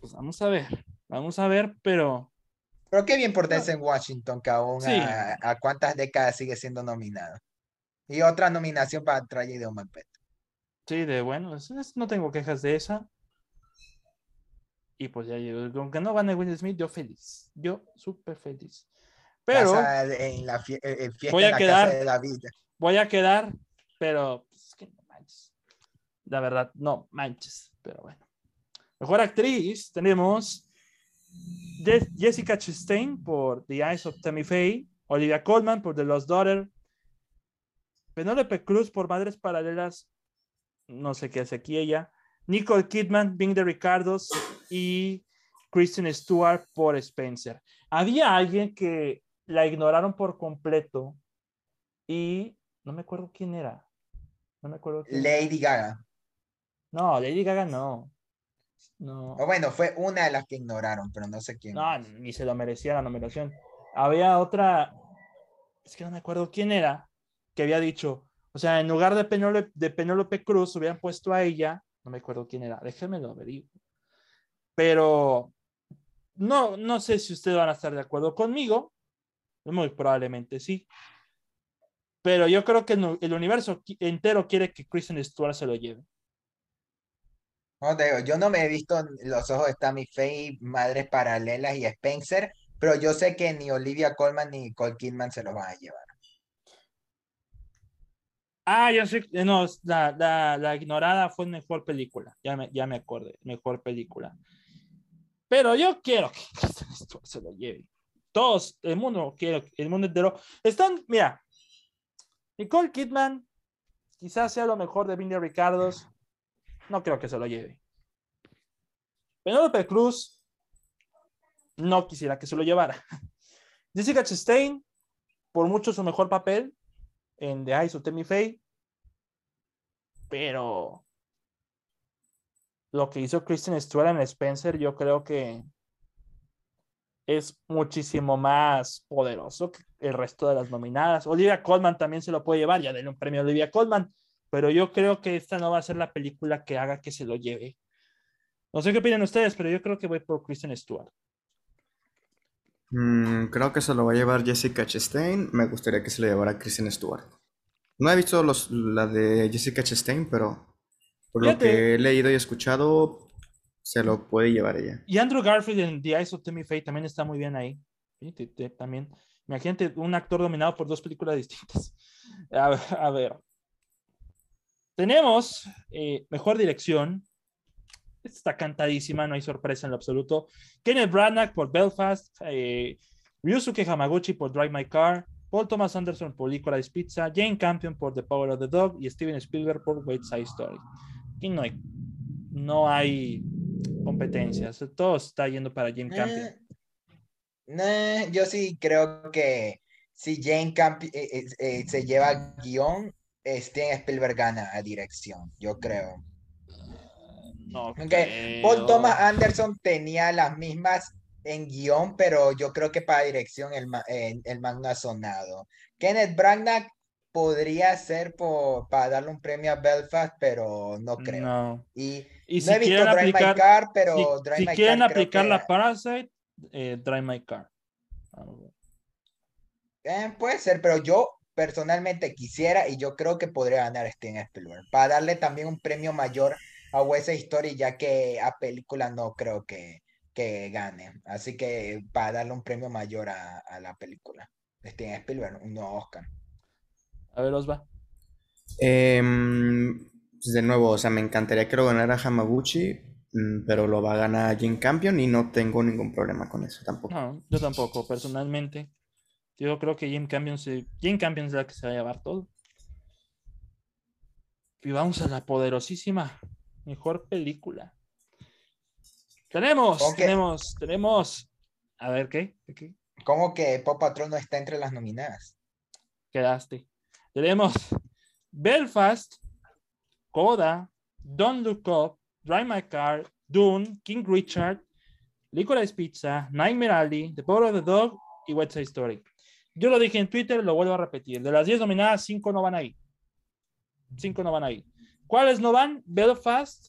Pues vamos a ver, vamos a ver, pero Pero qué bien por en Washington, que aún Sí. a, a cuántas décadas sigue siendo nominado. Y otra nominación para Tragedy of Macbeth. Sí, de bueno, es- es- no tengo quejas de esa. Y pues ya, yo- aunque no gane Will Smith, yo feliz, yo súper feliz. Pero de- en la fie- eh, eh, fiesta Voy a en la quedar- casa de voy a quedar, pero pues, es que no manches. La verdad, no manches, pero bueno. Mejor actriz tenemos Je- Jessica Chastain por The Eyes of Tammy Faye, Olivia Colman por The Lost Daughter, Penélope Cruz por Madres Paralelas, no sé qué hace aquí ella, Nicole Kidman, Bing de Ricardos y Kristen Stewart por Spencer. Había alguien que la ignoraron por completo y no me acuerdo quién era. No me acuerdo quién era. Lady Gaga. No, Lady Gaga no. No. O bueno, fue una de las que ignoraron, pero no sé quién. No, ni se lo merecía la nominación. Había otra, es que no me acuerdo quién era, que había dicho, o sea, en lugar de Penélope, Cruz, hubieran puesto a ella, no me acuerdo quién era, déjenme lo averiguo. Pero no, no sé si ustedes van a estar de acuerdo conmigo, muy probablemente sí. Pero yo creo que el, universo entero quiere que Kristen Stewart se lo lleve. Yo no me he visto los ojos de Tammy Faye, Madres Paralelas y Spencer, pero yo sé que ni Olivia Colman ni Nicole Kidman se los van a llevar. Ah, ya sé, eh, no, la, la, la ignorada fue mejor película, ya me, ya me acordé, mejor película. Pero yo quiero que <laughs> se lo lleve. Todos, el mundo quiere, el mundo entero. Están, mira, Nicole Kidman quizás sea lo mejor de Vinny Ricardos, no creo que se lo lleve. Penélope Cruz, no quisiera que se lo llevara. <laughs> Jessica Chastain, por mucho su mejor papel, en The Eyes of Tammy Faye. Pero lo que hizo Kristen Stewart en Spencer, yo creo que es muchísimo más poderoso que el resto de las nominadas. Olivia Colman también se lo puede llevar, ya denle un premio a Olivia Colman, pero yo creo que esta no va a ser la película que haga que se lo lleve. No sé qué opinan ustedes, pero yo creo que voy por Kristen Stewart. Mm, creo que se lo va a llevar Jessica Chastain. Me gustaría que se lo llevara Kristen Stewart. No he visto los, la de Jessica Chastain, pero por lo que he leído y escuchado, se lo puede llevar ella. Y Andrew Garfield en The Eyes of Timmy Faye también está muy bien ahí. También. Imagínate un actor dominado por dos películas distintas. <laughs> A, ver. Tenemos eh, mejor dirección. Está cantadísima, no hay sorpresa en lo absoluto. Kenneth Branagh por Belfast. Eh, Ryusuke Hamaguchi por Drive My Car. Paul Thomas Anderson por Licorice Pizza. Jane Campion por The Power of the Dog. Y Steven Spielberg por Wait Side Story. Aquí no hay, no hay competencias. Todo está yendo para Jane Campion. Eh, yo sí creo que si Jane Campion eh, eh, se lleva guion, Steven Spielberg gana a dirección, yo creo. No Paul Thomas Anderson tenía las mismas en guion, pero yo creo que para dirección el, el, man ha sonado. Kenneth Branagh podría ser por, para darle un premio a Belfast, pero no creo. Y, y si quieren aplicar, My Car, pero si, quieren aplicar la Parasite, eh, Drive My Car. Eh, puede ser, pero yo personalmente quisiera y yo creo que podría ganar Steven Spielberg para darle también un premio mayor a West Story, ya que a película no creo que, que gane. Así que para darle un premio mayor a, a la película. Steven Spielberg, un nuevo Oscar. A ver, Osva. Pues de nuevo, o sea, me encantaría que lo ganara Hamaguchi, mm, pero lo va a ganar Jim Campion y no tengo ningún problema con eso tampoco. No, yo tampoco, personalmente. Yo creo que Jim Campion, se, Jim Campion es la que se va a llevar todo. Y vamos a la poderosísima mejor película. Tenemos, tenemos, tenemos. A ver, ¿qué? ¿qué? ¿Cómo que Pop Patrol no está entre las nominadas? Quedaste. Tenemos Belfast, Coda, Don't Look Up, Drive My Car, Dune, King Richard, Licorice Pizza, Nightmare Alley, The Power of the Dog y West Side Story. Yo lo dije en Twitter, lo vuelvo a repetir. De las 10 nominadas, 5 no van ahí. 5 no van ahí. ¿Cuáles no van? Belfast,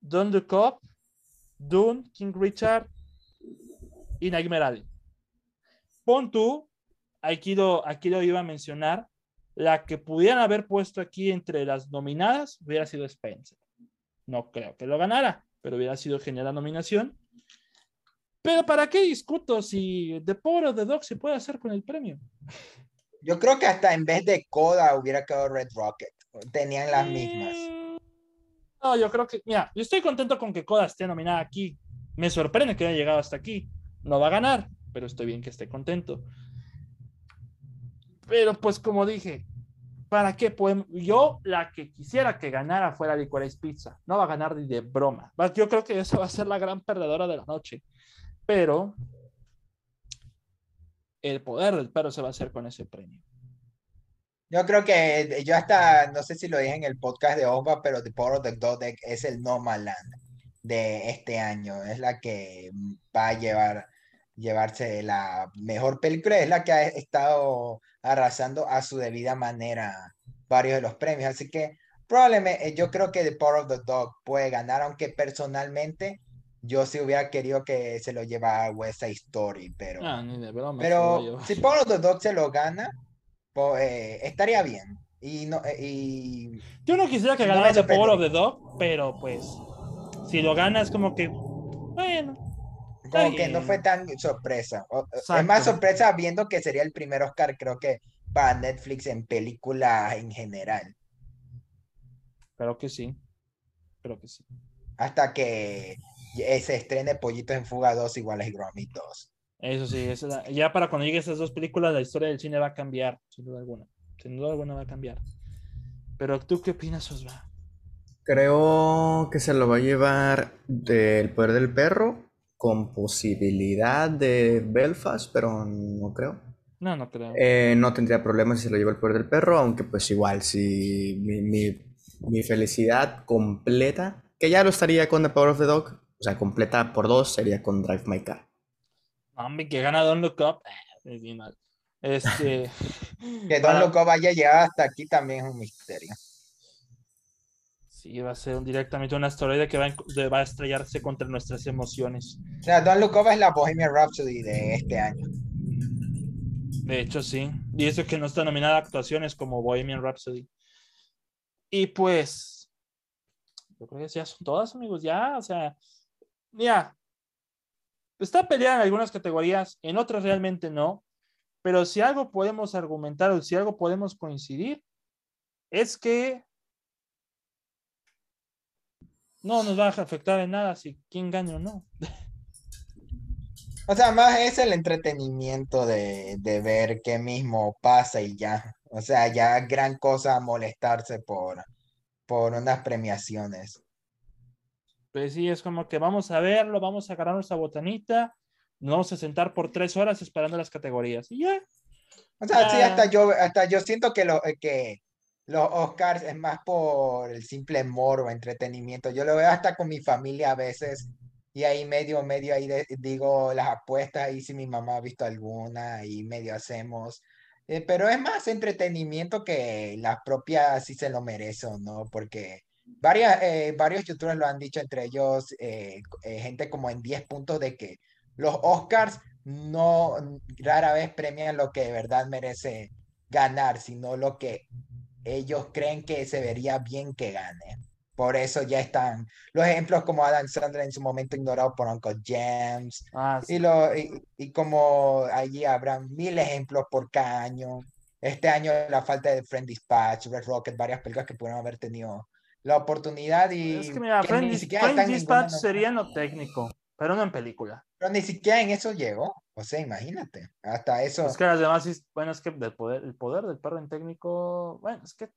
Don't Look Up, Dune, King Richard y Nightmare Alley. Pon tú aquí lo, aquí lo iba a mencionar, la que pudieran haber puesto aquí entre las nominadas hubiera sido Spencer. No creo que lo ganara, pero hubiera sido genial la nominación. Pero ¿para qué discuto si The Power of the Dog se puede hacer con el premio? Yo creo que hasta en vez de Coda hubiera quedado Red Rocket. Tenían las mismas. Mm, no, yo creo que, mira, yo estoy contento con que Coda esté nominada aquí. Me sorprende que haya llegado hasta aquí. No va a ganar, pero estoy bien que esté contento. Pero pues como dije, ¿para qué podemos? Yo la que quisiera que ganara fuera Licorice Pizza. No va a ganar ni de broma. Yo creo que esa va a ser la gran perdedora de la noche. Pero el poder del perro se va a hacer con ese premio. Yo creo que yo hasta, no sé si lo dije en el podcast de Oba, pero The Power of the Dog es el No Land de este año. Es la que va a llevar llevarse la mejor película, es la que ha estado arrasando a su debida manera varios de los premios. Así que probablemente eh, yo creo que The Power of the Dog puede ganar, aunque personalmente yo sí hubiera querido que se lo llevara West Side Story, pero, ah, pero si Power of the Dog se lo gana, pues, eh, estaría bien. Y no, eh, y yo no quisiera que ganara The Power of the Dog, pero pues si lo gana es como que, bueno, como que no fue tan sorpresa. Es más sorpresa viendo que sería el primer Oscar, creo que, para Netflix en película en general. Creo que sí. Creo que sí. Hasta que se estrene Pollitos en Fuga 2 igual a Grammy 2. Eso sí, ya para cuando lleguen esas dos películas, la historia del cine va a cambiar, sin duda alguna. Sin duda alguna va a cambiar. Pero tú qué opinas, Osva? Creo que se lo va a llevar del poder del perro con posibilidad de Belfast, pero no creo. No, no creo. Eh, no tendría problemas si se lo lleva el poder del perro, aunque pues igual, si mi, mi, felicidad completa que ya lo estaría con The Power of the Dog. O sea, completa por dos sería con Drive My Car. Hombre, que gana Don Look Up. Es bien mal. Este. <laughs> Que Don para- Loco vaya a llegar hasta aquí también es un misterio. Sí, va a ser un- directamente un asteroide que va va a estrellarse contra nuestras emociones. O sea, Don Look Up es la Bohemian Rhapsody de este año. De hecho, sí. Y eso que no está nominada a actuaciones como Bohemian Rhapsody. Y pues, yo creo que ya son todas, amigos. Ya, o sea, mira, está peleada en algunas categorías, en otras realmente no. Pero si algo podemos argumentar o si algo podemos coincidir, es que no nos va a afectar en nada si quién gane o no. O sea, más es el entretenimiento de, de ver qué mismo pasa y ya. O sea, ya gran cosa molestarse por, por unas premiaciones. Pues sí, es como que vamos a verlo, vamos a agarrar nuestra botanita, nos vamos a sentar por tres horas esperando las categorías. Y ya. O sea, sí, hasta yo, hasta yo siento que, lo, eh, que los Oscars es más por el simple morbo, entretenimiento. Yo lo veo hasta con mi familia a veces y ahí medio, medio ahí de- digo las apuestas, ahí si mi mamá ha visto alguna y medio hacemos. Eh, pero es más entretenimiento que las propias si se lo merece o no, porque varias, eh, varios youtubers lo han dicho, entre ellos eh, eh, gente como en 10 puntos de que los Oscars no rara vez premian lo que de verdad merece ganar, sino lo que ellos creen que se vería bien que gane. Por eso ya están los ejemplos como Adam Sandler en su momento ignorado por Uncle James, Ah, sí. y, lo, y, y como allí habrán mil ejemplos por cada año. Este año la falta de Friend Dispatch, Red Rocket, varias películas que pudieron haber tenido la oportunidad y Es que mira, que Friend, ni siquiera Friend Dispatch sería en lo técnico, pero no en película. Pero ni siquiera en eso llegó. O sea, imagínate. Hasta eso. Es que las demás, sí- bueno, es que del poder, el poder del perro en técnico, bueno, es que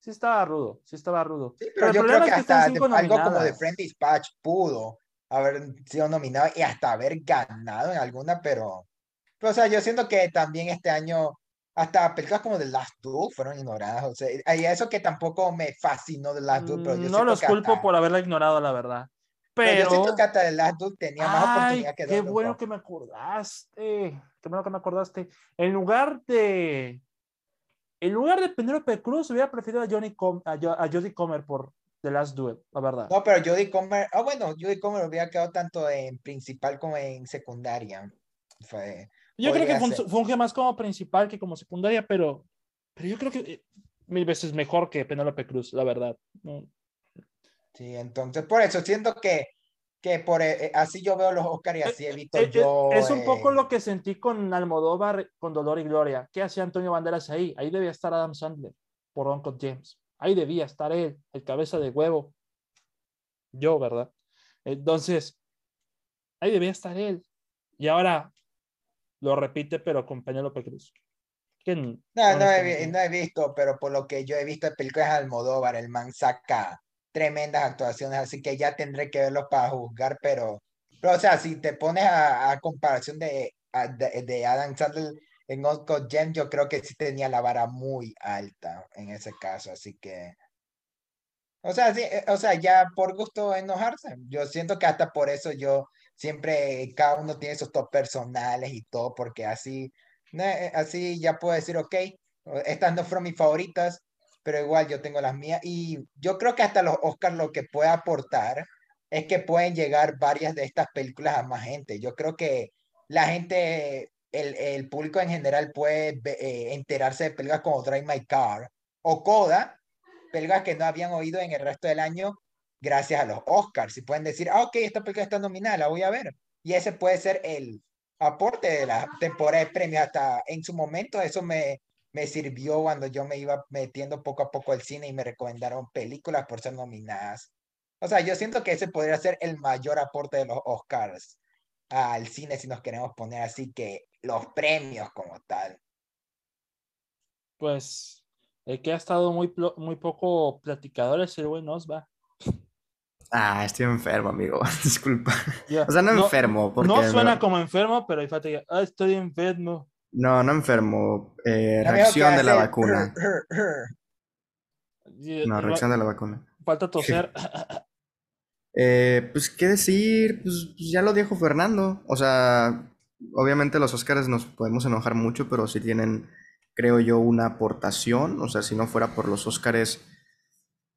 sí estaba rudo, sí estaba rudo. Sí, Pero pero el yo creo que es que hasta de- algo como de. Friend Dispatch pudo haber sido nominado y hasta haber ganado en alguna, pero, pero, o sea, yo siento que también este año hasta películas como The Last Duel fueron ignoradas. O sea, y eso que tampoco me fascinó The Last Duel, pero yo no los culpo hasta- por haberla ignorado, la verdad. pero Pero, yo siento que hasta The Last Duel tenía más ay, oportunidad que qué Look bueno que me acordaste, qué bueno que me acordaste. En lugar de, en lugar de Penélope Cruz, hubiera preferido a Johnny Com- a, Jo- a Jodie Comer por The Last Duel, la verdad. No, pero Jodie Comer, ah, bueno, Jodie Comer hubiera quedado tanto en principal como en secundaria. Fue, Yo creo que fun- ser. funge más como principal que como secundaria, pero, pero yo creo que eh, mil veces mejor que Penélope Cruz, la verdad. No, Sí, entonces por eso siento que, que por eh, eh, así yo veo los Oscars y así evito Eh, eh, yo. es un poco eh, lo que sentí con Almodóvar, con Dolor y Gloria. ¿Qué hacía Antonio Banderas ahí? Ahí debía estar Adam Sandler por Uncle James. Ahí debía estar él, el cabeza de huevo. Yo, ¿verdad? Entonces, ahí debía estar él. Y ahora lo repite, pero con Penélope Cruz. Que n- No, no he, no visto, pero por lo que yo he visto de películas de Almodóvar, el man saca tremendas actuaciones, así que ya tendré que verlos para juzgar, pero, pero o sea, si te pones a, a comparación de, a- de, de Adam Sandler en Uncle James, yo creo que sí tenía la vara muy alta en ese caso, así que, o sea, sí, eh, o sea, ya por gusto enojarse, yo siento que hasta por eso yo siempre, cada uno tiene sus top personales y todo, porque así, eh, así ya puedo decir, ok, estas no fueron mis favoritas, pero igual yo tengo las mías. Y yo creo que hasta los Oscars lo que puede aportar es que pueden llegar varias de estas películas a más gente. Yo creo que la gente, el, el público en general puede eh, enterarse de películas como Drive My Car o Coda, películas que no habían oído en el resto del año gracias a los Oscars. Y pueden decir, ah, ok, esta película está nominada, la voy a ver. Y ese puede ser el aporte de la temporada de premios. Hasta en su momento eso me, me sirvió cuando yo me iba metiendo poco a poco al cine y me recomendaron películas por ser nominadas. O sea, yo siento que ese podría ser el mayor aporte de los Oscars al cine si nos queremos poner así que los premios como tal. Pues el que ha estado muy, muy poco platicador es el buen Osva. Ah, estoy enfermo, amigo. <laughs> Disculpa. O sea, no, enfermo, porque No me- suena como enfermo, pero hay. Ah, estoy enfermo. No, no enfermo. Eh, reacción de la vacuna. No, reacción de la vacuna. Falta <laughs> toser. Eh, pues, ¿qué decir? Pues, pues, ya lo dijo Fernando. O sea, obviamente los Oscars nos podemos enojar mucho, pero sí tienen, creo yo, una aportación. O sea, si no fuera por los Oscars,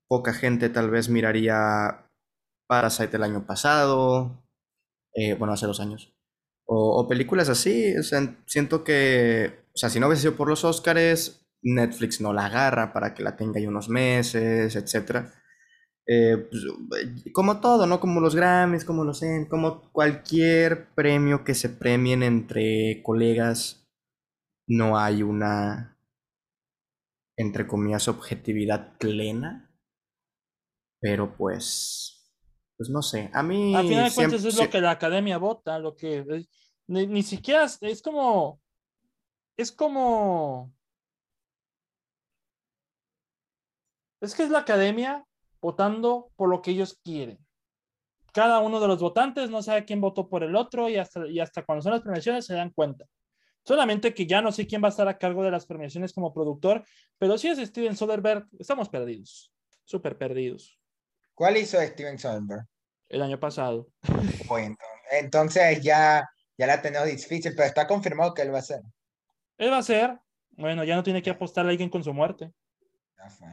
poca gente tal vez miraría Parasite el año pasado. eh, bueno, hace dos años. O, o películas así. O sea, siento que, o sea, si no hubiese sido por los Oscars, Netflix no la agarra para que la tenga ahí unos meses, etcétera. Eh, pues, eh, como todo, ¿no? Como los Grammys, como los Em, como cualquier premio que se premien entre colegas, no hay una, entre comillas, objetividad plena. Pero pues, pues no sé. A mí Al final de siempre, cuentas es lo que la academia vota, lo que eh, ni, ni siquiera es, es como es como es que es la academia votando por lo que ellos quieren. Cada uno de los votantes no sabe quién votó por el otro y hasta, y hasta cuando son las premiaciones se dan cuenta. Solamente que ya no sé quién va a estar a cargo de las premiaciones como productor, pero si es Steven Soderbergh, estamos perdidos, súper perdidos. ¿Cuál hizo Steven Soderbergh? El año pasado. <laughs> Bueno, entonces ya, ya la tenemos difícil, pero está confirmado que él va a ser. Él va a ser, bueno, ya no tiene que apostar a alguien con su muerte. Ya fue.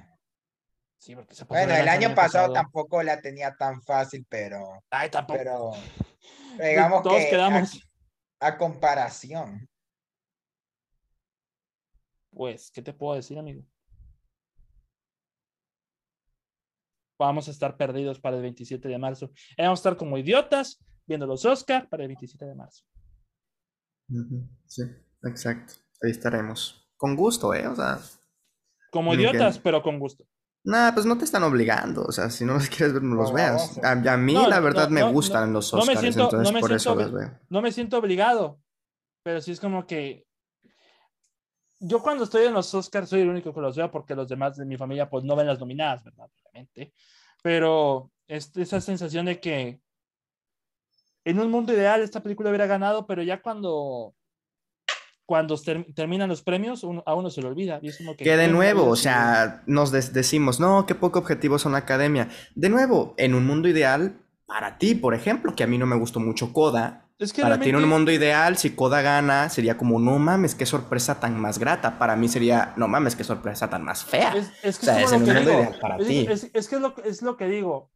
Sí, porque se Bueno, el año pasado tampoco la tenía tan fácil, pero, Ay, tampoco. pero <laughs> digamos Todos que a, quedamos. a comparación. Pues, ¿qué te puedo decir, amigo? Vamos a estar perdidos para el 27 de marzo. Y vamos a estar como idiotas viendo los Oscar para el 27 de marzo. Sí, exacto. Ahí estaremos. Con gusto, ¿eh? O sea, Como idiotas, pero con gusto. nada, pues no te están obligando. O sea, si no los quieres ver, no los No, veas. A, a mí, No, la verdad, no, me gustan los me Oscars, siento- entonces me por eso los veo. No me siento obligado, pero sí es como que yo cuando estoy en los Oscars soy el único que los veo porque los demás de mi familia pues no ven las nominadas, ¿verdad? Obviamente. Pero es esa sensación de que en un mundo ideal esta película hubiera ganado, pero ya cuando cuando ter- terminan los premios uno- a uno se le olvida. Y es como que, Que de ¿quién nuevo, o sea, nos decimos, no, qué poco objetivos son la academia. De nuevo, en un mundo ideal, para ti, por ejemplo, que a mí no me gustó mucho Coda, es que para ti en un realmente- mundo ideal, si Coda gana, sería como, no mames, qué sorpresa tan más grata. Para mí sería, no mames, qué sorpresa tan más fea. Es, es que O sea, es lo que mundo digo. para es, ti. es- es que es lo, es lo que digo.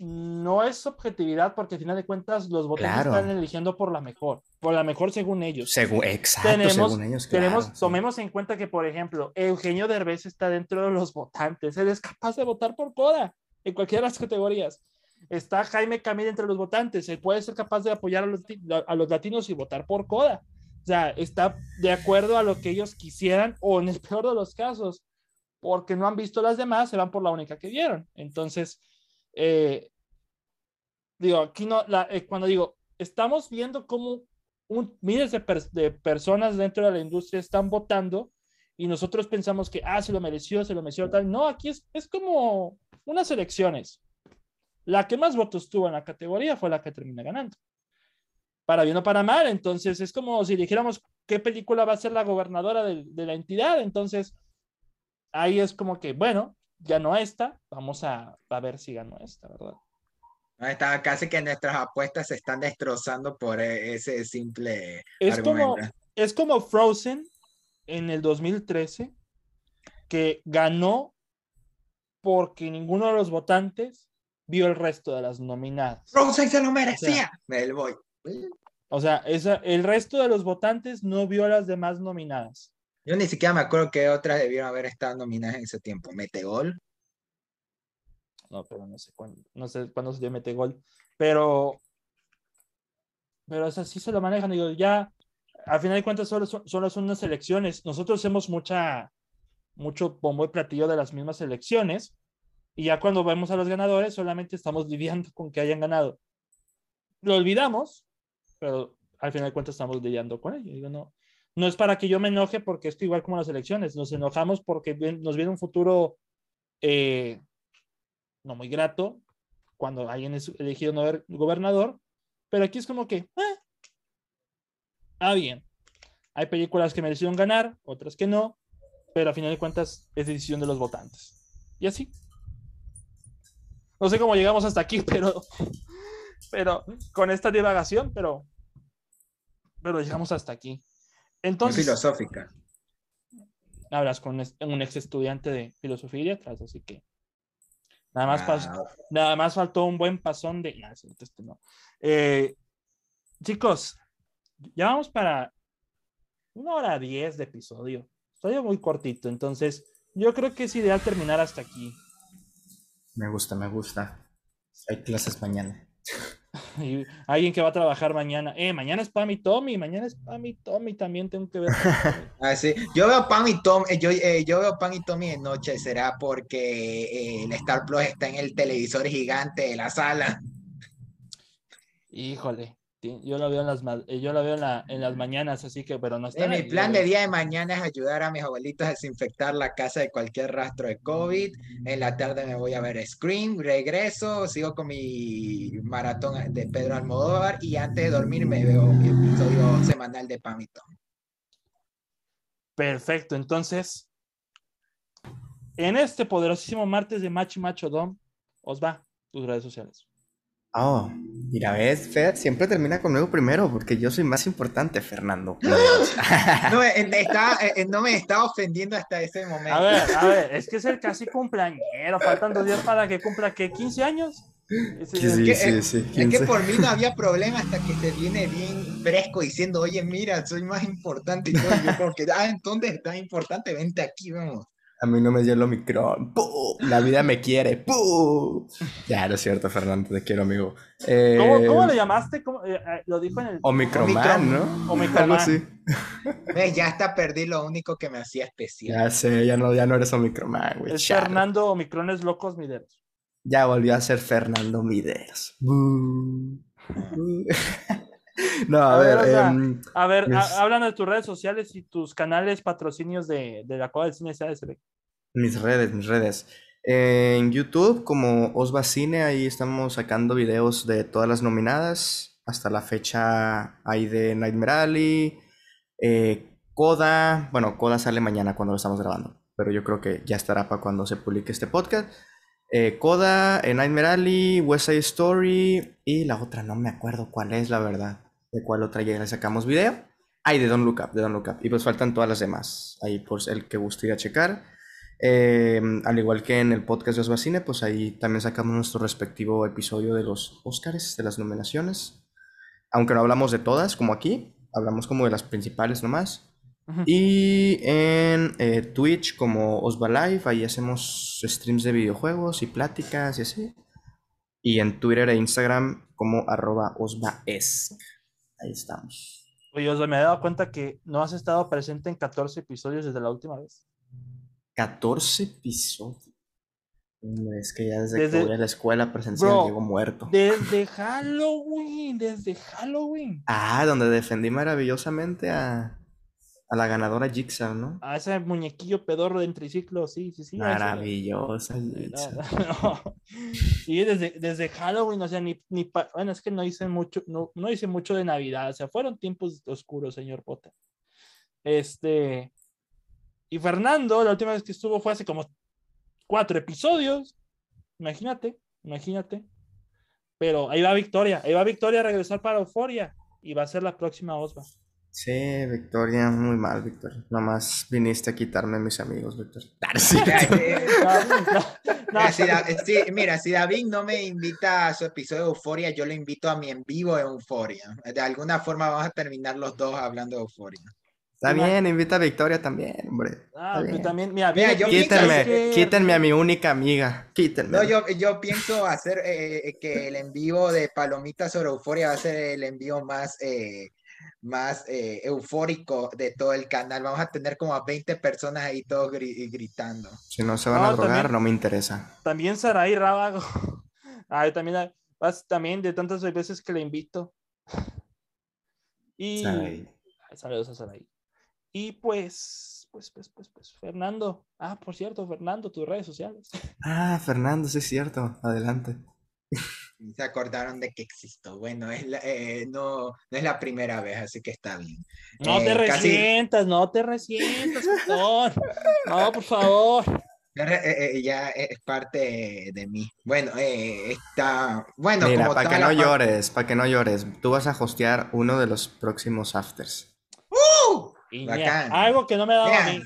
No es objetividad porque al final de cuentas los votantes Claro. están eligiendo por la mejor, por la mejor según ellos. Según, exacto, tenemos, según ellos, claro. tenemos, sí. tomemos en cuenta que, por ejemplo, Eugenio Derbez está dentro de los votantes. Él es capaz de votar por Coda en cualquiera de las categorías. Está Jaime Camil entre los votantes. Él puede ser capaz de apoyar a los, a los latinos y votar por Coda. O sea, está de acuerdo a lo que ellos quisieran o en el <laughs> peor de los casos, porque no han visto las demás, se van por la única que vieron. Entonces, eh, digo, aquí no, la, eh, cuando digo, estamos viendo cómo un, miles de, de personas dentro de la industria están votando y nosotros pensamos que, ah, se lo mereció, se lo mereció tal. No, aquí es, es como unas elecciones. La que más votos tuvo en la categoría fue la que termina ganando. Para bien o para mal, entonces es como si dijéramos qué película va a ser la gobernadora de, de la entidad. Entonces, ahí es como que, bueno, ganó esta, vamos a, a ver si ganó esta, ¿verdad? No, Está casi que nuestras apuestas se están destrozando por e- ese simple Es como, argumento. es como Frozen en el 2013, que ganó porque ninguno de los votantes vio el resto de las nominadas. Frozen se lo merecía. Me lo voy. O sea, esa, el resto de los votantes no vio las demás nominadas. Yo ni siquiera me acuerdo que otras debieron haber estado nominadas en ese tiempo. Meteor. No, pero no sé cuándo, no sé cuándo se dio mete gol. Pero, pero es así se lo manejan. Digo, ya, al final de cuentas, solo son, solo son unas elecciones. Nosotros hacemos mucha, mucho bombo y platillo de las mismas elecciones. Y ya cuando vemos a los ganadores, solamente estamos <laughs> lidiando con que hayan ganado. Lo olvidamos, pero al final de cuentas estamos lidiando con ello. Digo, no, no es para que yo me enoje porque esto igual como las elecciones. Nos enojamos porque nos viene un futuro eh, no muy grato cuando alguien es elegido gobernador, pero aquí es como que, ah, ah, bien, hay películas que merecieron ganar, otras que no, pero a final de cuentas es decisión de los votantes. Y así. No sé cómo llegamos hasta aquí, <laughs> pero, pero con esta divagación, pero, pero llegamos hasta aquí. Muy Entonces, filosófica. hablas con un ex estudiante de filosofía y letras, así que nada más, Ah, nada más faltó un buen pasón de... este no. Eh, chicos, ya vamos para una hora diez de episodio. Estoy muy cortito, entonces yo creo que es ideal terminar hasta aquí. Me gusta, me gusta. Hay clases mañana. <laughs> Y alguien que va a trabajar mañana. Eh, mañana es Pam y Tommy, mañana es Pam y Tommy, también tengo que ver. Tommy. <laughs> Ah, sí. Yo veo Pan y Tom, eh, yo, eh, yo veo Pan y Tommy de noche, será porque eh, el Star Plus está en el televisor gigante de la sala. Híjole, yo lo veo en las, ma- eh, yo lo veo en, la- en las mañanas, así que, pero no está. Eh, mi plan de día de mañana es ayudar a mis abuelitos a desinfectar la casa de cualquier rastro de COVID. En la tarde me voy a ver Scream, regreso, sigo con mi maratón de Pedro Almodóvar y antes de dormir me veo mi episodio semanal de Tom. Perfecto, entonces, en este poderosísimo martes de Machi Macho Dom, os va tus redes sociales. Oh, mira, ves, Fer, siempre termina conmigo primero porque yo soy más importante, Fernando. <laughs> No, eh, eh, está- eh, no me está ofendiendo hasta ese momento. A ver, a ver, es que es el casi cumpleañero, faltan dos días para que cumpla, ¿qué? ¿15 años? Ese- Sí, sí, que, sí, sí, Es que 15. por mí no había <laughs> problema hasta que se viene bien fresco diciendo, oye, mira, soy más importante y todo. Yo como que, ah, entonces estás importante, vente aquí, vamos. A mí no me dio el Omicron. ¡Pum! La vida me quiere. ¡Pum! Ya, no es cierto, Fernando, te quiero, amigo. Eh, ¿Cómo, cómo le llamaste? ¿Cómo, eh, eh, lo dijo en el... Omicroman, ¿no? Omicroman. <laughs> Ves, ya hasta perdí lo único que me hacía especial. Ya sé, ya no, ya no eres Omicroman, güey. Es. Fernando Omicrones Locos Mideros. Ya volvió a ser Fernando Mideros. <laughs> <laughs> No, a, A ver, ver, o sea, em, A ver, háblanos de tus redes sociales y tus canales patrocinios de, de la Cueva del Cine SASB. mis redes, mis redes. En YouTube, como Osva Cine, ahí estamos sacando videos de todas las nominadas. Hasta la fecha hay de Nightmare Alley, eh, Coda. Bueno, Coda sale mañana cuando lo estamos grabando, pero yo creo que ya estará para cuando se publique este podcast. Eh, Coda, eh, Nightmare Alley, West Side Story y la otra no me acuerdo cuál es, la verdad. De cuál otra ya le sacamos video. Ay, de Don't Look Up, de Don't Look Up. Y pues faltan todas las demás. Ahí por el que guste ir a checar. Eh, al igual que en el podcast de Osvacine, pues ahí también sacamos nuestro respectivo episodio de los Oscars, de las nominaciones. Aunque no hablamos de todas, como aquí, hablamos como de las principales nomás. Y en eh, Twitch como Osva Live, ahí hacemos streams de videojuegos y pláticas y así. Y en Twitter e Instagram como arroba osvaesc. Ahí estamos. Oye, Osvaldo, me he dado cuenta que no has estado presente en 14 episodios desde la última vez. 14 episodios. Es que ya desde, Desde- que voy a la escuela presencial Bro, llego muerto. Desde Halloween, desde Halloween. Ah, donde defendí maravillosamente a, a la ganadora Jigsaw, ¿no? A ese muñequillo pedorro de triciclo, sí, sí, sí. Maravillosa Jigsaw. no. <laughs> Sí, desde, desde Halloween, o sea, ni, ni pa- bueno, es que no hice mucho, no, no hice mucho de Navidad, o sea, fueron tiempos oscuros, señor Potter. Este, y Fernando, la última vez que estuvo fue hace como cuatro episodios, imagínate, imagínate. Pero ahí va Victoria, ahí va Victoria a regresar para Euforia y va a ser la próxima Osva. Sí, Victoria, muy mal, Victoria. Nomás viniste a quitarme a mis amigos, Victoria. <laughs> <laughs> Sí. No, no, no, si Da- sí, mira, si David no me invita a su episodio de Euforia, yo lo invito a mi en vivo de Euforia. De alguna forma vamos a terminar los dos hablando de Euforia. Está bien, invita a Victoria también, hombre. Ah, Está pues también, mira, Mira, yo Quítenme, que- quítenme a mi única amiga. Quítenme. No, yo, yo pienso hacer eh, eh, que el envío de Palomitas sobre Euforia va a ser el envío más, eh, más eh, eufórico de todo el canal. Vamos a tener como a 20 personas ahí todos gri- gritando. Si no se van No, a drogar, también- no me interesa. También Saraí Rábago. <laughs> Ay, también, también de tantas veces que le invito. Y Saraí. Ay, saludos a Saraí. Y pues, pues, pues, pues, pues, Fernando. Ah, por cierto, Fernando, tus redes sociales. Ah, Fernando, sí es cierto. Adelante. <laughs> Se acordaron de que existo. Bueno, es la- eh, no, no es la primera vez, así que está bien. No te Eh, casi- resientas, no te resientas, perdón. No, por favor. Eh, eh, ya es parte de mí. Bueno, eh, está. Bueno, Mira, como para que no aparte- llores, para que no llores, tú vas a hostear uno de los próximos afters. ¡Uh! Bacán. algo que no me ha dado a Mira. mí.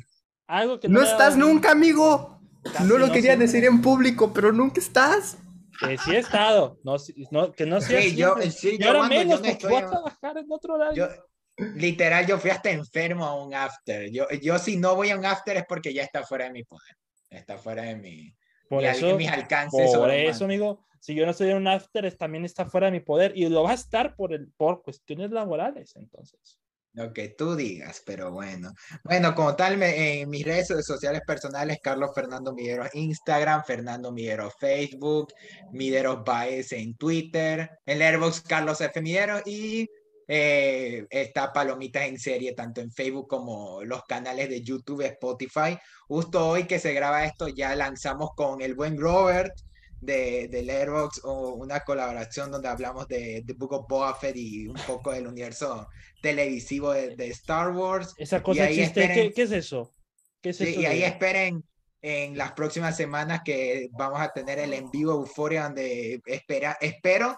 Algo que No me ha dado estás a nunca, amigo. casi No lo quería siempre. decir en público, pero nunca estás. Que sí he estado. No, no, que no sea Sí, yo, sí, yo ahora yo menos no porque estoy voy a trabajar en otro horario. Yo, literal, yo fui hasta enfermo a un after. Yo, yo si no voy a un after es porque ya está fuera de mi poder. Está fuera de mi, por mi eso, mis alcances. por eso, amigo, si yo no estoy en un after, es- también está fuera de mi poder y lo va a estar por, el, por cuestiones laborales, entonces. Lo que tú digas, pero bueno. Bueno, como tal, me- en mis redes sociales personales, Carlos Fernando Migueros Instagram, Fernando Migueros Facebook, Mideros Baez en Twitter, en Airbox Carlos F. Mideros y eh, está Palomitas en serie, tanto en Facebook como los canales de YouTube, Spotify. Justo hoy que se graba esto, ya lanzamos con el buen Robert de, del Airbox o una colaboración donde hablamos de The Book of Boba Fett y un poco del universo televisivo de, de Star Wars. Esa cosa existe. ¿Qué, esperen- qué es eso? ¿Qué es eso y ahí de- esperen en las próximas semanas que vamos a tener el en vivo Euforia, donde espera, espero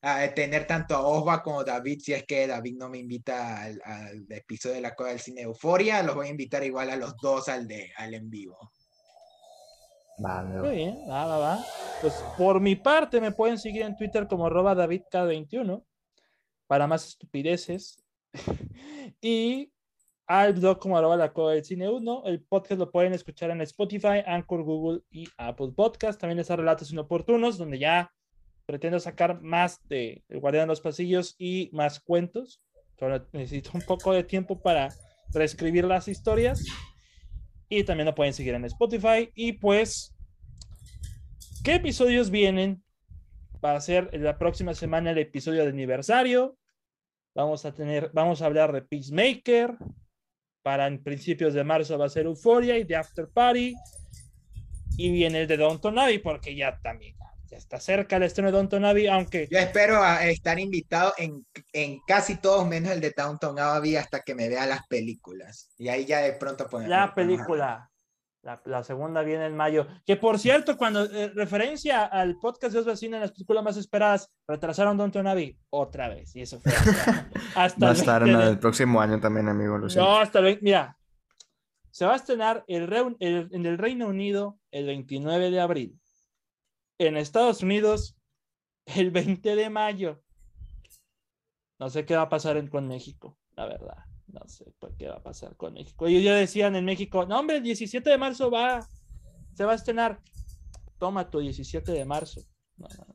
ah, tener tanto a Osva como a David, si es que David no me invita al, al episodio de la Cueva del Cine Euforia, los voy a invitar igual a los dos al, de, al en vivo. Muy bien, va, va, va. Pues por mi parte me pueden seguir en Twitter como arroba DavidK21 para más estupideces. <laughs> y al blog como arroba la Cueva del cine 1. El podcast lo pueden escuchar en Spotify, Anchor, Google y Apple Podcast. También está Relatos Inoportunos, donde ya pretendo sacar más de El Guardián de los Pasillos y más cuentos. Solo necesito un poco de tiempo para reescribir las historias. Y también lo pueden seguir en Spotify. Y pues, ¿qué episodios vienen? Va a ser la próxima semana el episodio de aniversario. Vamos a tener, vamos a hablar de Peacemaker. Para en principios de marzo va a ser Euphoria y The After Party. Y viene el de Downton Abbey, porque ya también ya está cerca el estreno de Downton Abbey, aunque Yo espero a estar invitado en, en casi todos menos el de Downton Abbey hasta que me vea las películas. Y ahí ya de pronto podemos- la película, la, la segunda viene en mayo. Que por cierto, cuando eh, referencia al podcast de Osvaldo en las películas más esperadas, retrasaron Downton Abbey otra vez. Y eso fue hasta, hasta Va a el estar 20 en el próximo año también, amigo. Siento. No, hasta el 20 Mira, se va a estrenar el el- en el Reino Unido el 29 de abril. En Estados Unidos el 20 de mayo. No sé qué va a pasar en- con México, la verdad. No sé por qué va a pasar con México. Ellos ya decían en México, no, hombre, el 17 de marzo va, se va a estrenar. Toma tu 17 de marzo. No, no, no.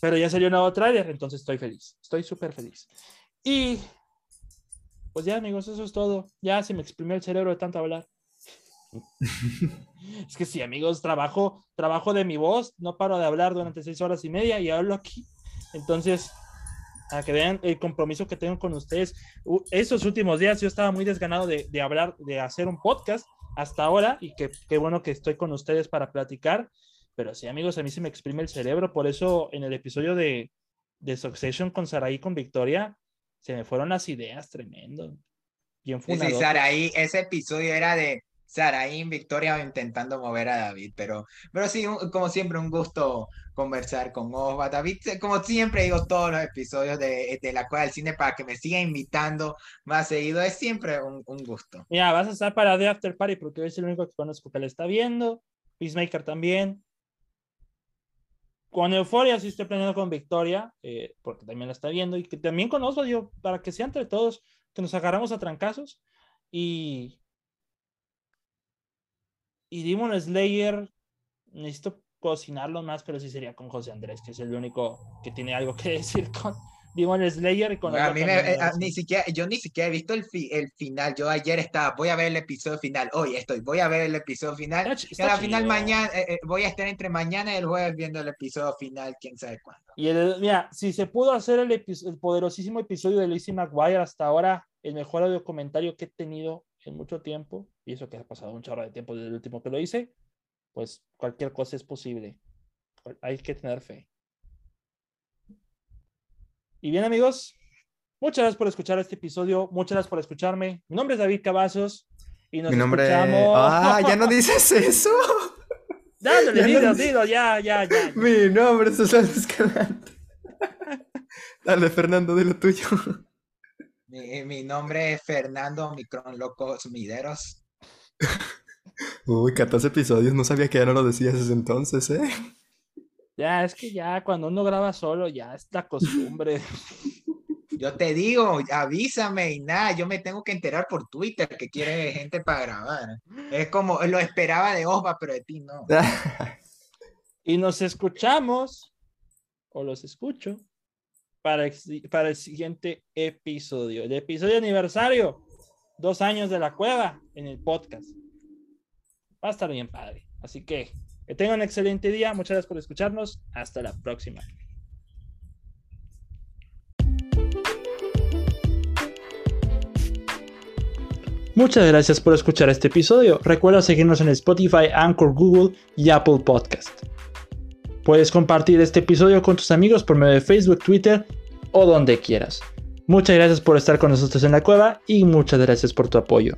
Pero ya salió un nuevo tráiler, entonces estoy feliz. Estoy súper feliz. Y pues ya, amigos, eso es todo. Ya se me exprimió el cerebro de tanto hablar. <laughs> es que sí, amigos, trabajo, trabajo de mi voz, no paro de hablar durante seis horas y media y hablo aquí. Entonces, a que vean el compromiso que tengo con ustedes. Esos últimos días yo estaba muy desganado de, de hablar, de hacer un podcast hasta ahora y que qué bueno que estoy con ustedes para platicar. Pero sí, amigos, a mí se me exprime el cerebro. Por eso en el episodio de, de Succession con Saraí con Victoria, se me fueron las ideas tremendo. Bien Sí, sí. Saraí, ese episodio era de Saraí en Victoria intentando mover a David, pero, pero sí, como siempre, un gusto conversar con Osva. David, como siempre digo, todos los episodios de, de La Cueva del Cine para que me siga invitando más seguido, es siempre un, un gusto. Mira, vas a estar para The After Party porque es el único que conozco que le está viendo. Peacemaker también. Con Euforia sí estoy planeando con Victoria, eh, porque también la está viendo. Y que también conozco yo, para que sea entre todos, que nos agarramos a trancazos. Y. Y Demon Slayer, necesito cocinarlo más, pero sí sería con José Andrés, que es el único que tiene algo que <laughs> decir con Demon Slayer y con a Otaku mí me- eh, a- ni siquiera, yo ni siquiera he visto el, fi- el final. Yo ayer estaba, voy a ver el episodio final. Hoy estoy, voy a ver el episodio final. Está Y está a la final mañana, eh, eh, voy a estar entre mañana y el jueves viendo el episodio final, quién sabe cuándo. Y el, mira, si se pudo hacer el, el poderosísimo episodio de Lizzie McGuire hasta ahora, el mejor audio comentario que he tenido en mucho tiempo, y eso que ha pasado un chorro de tiempo desde el último que lo hice, pues cualquier cosa es posible. Hay que tener fe. Y bien, amigos, muchas gracias por escuchar este episodio, muchas gracias por escucharme. Mi nombre es David Cavazos Y nos Mi nombre. escuchamos. Ah, ya no <laughs> dices eso. Dándole, ya no dilo, dices- dilo, ya, ya, ya. Mi nombre es Susana Escalante. <laughs> Dale, Fernando, de lo tuyo. Mi, mi nombre es Fernando Micron Locos Mideros. <laughs> Uy, 14 episodios, no sabía que ya no lo decías desde entonces, ¿eh? Ya, es que ya cuando uno graba solo, ya es la costumbre. <laughs> Yo te digo, avísame y nada, yo me tengo que enterar por Twitter que quiere gente para grabar. Es como, lo esperaba de Osva, pero de ti no. <laughs> Y nos escuchamos, o los escucho, para, el- siguiente episodio. El episodio aniversario, dos años de la cueva en el podcast. Va a estar bien padre. Así que que tengan un excelente día. Muchas gracias por escucharnos. Hasta la próxima. Muchas gracias por escuchar este episodio. Recuerda seguirnos en Spotify, Anchor, Google y Apple Podcast. Puedes compartir este episodio con tus amigos por medio de Facebook, Twitter o donde quieras. Muchas gracias por estar con nosotros en la cueva y muchas gracias por tu apoyo.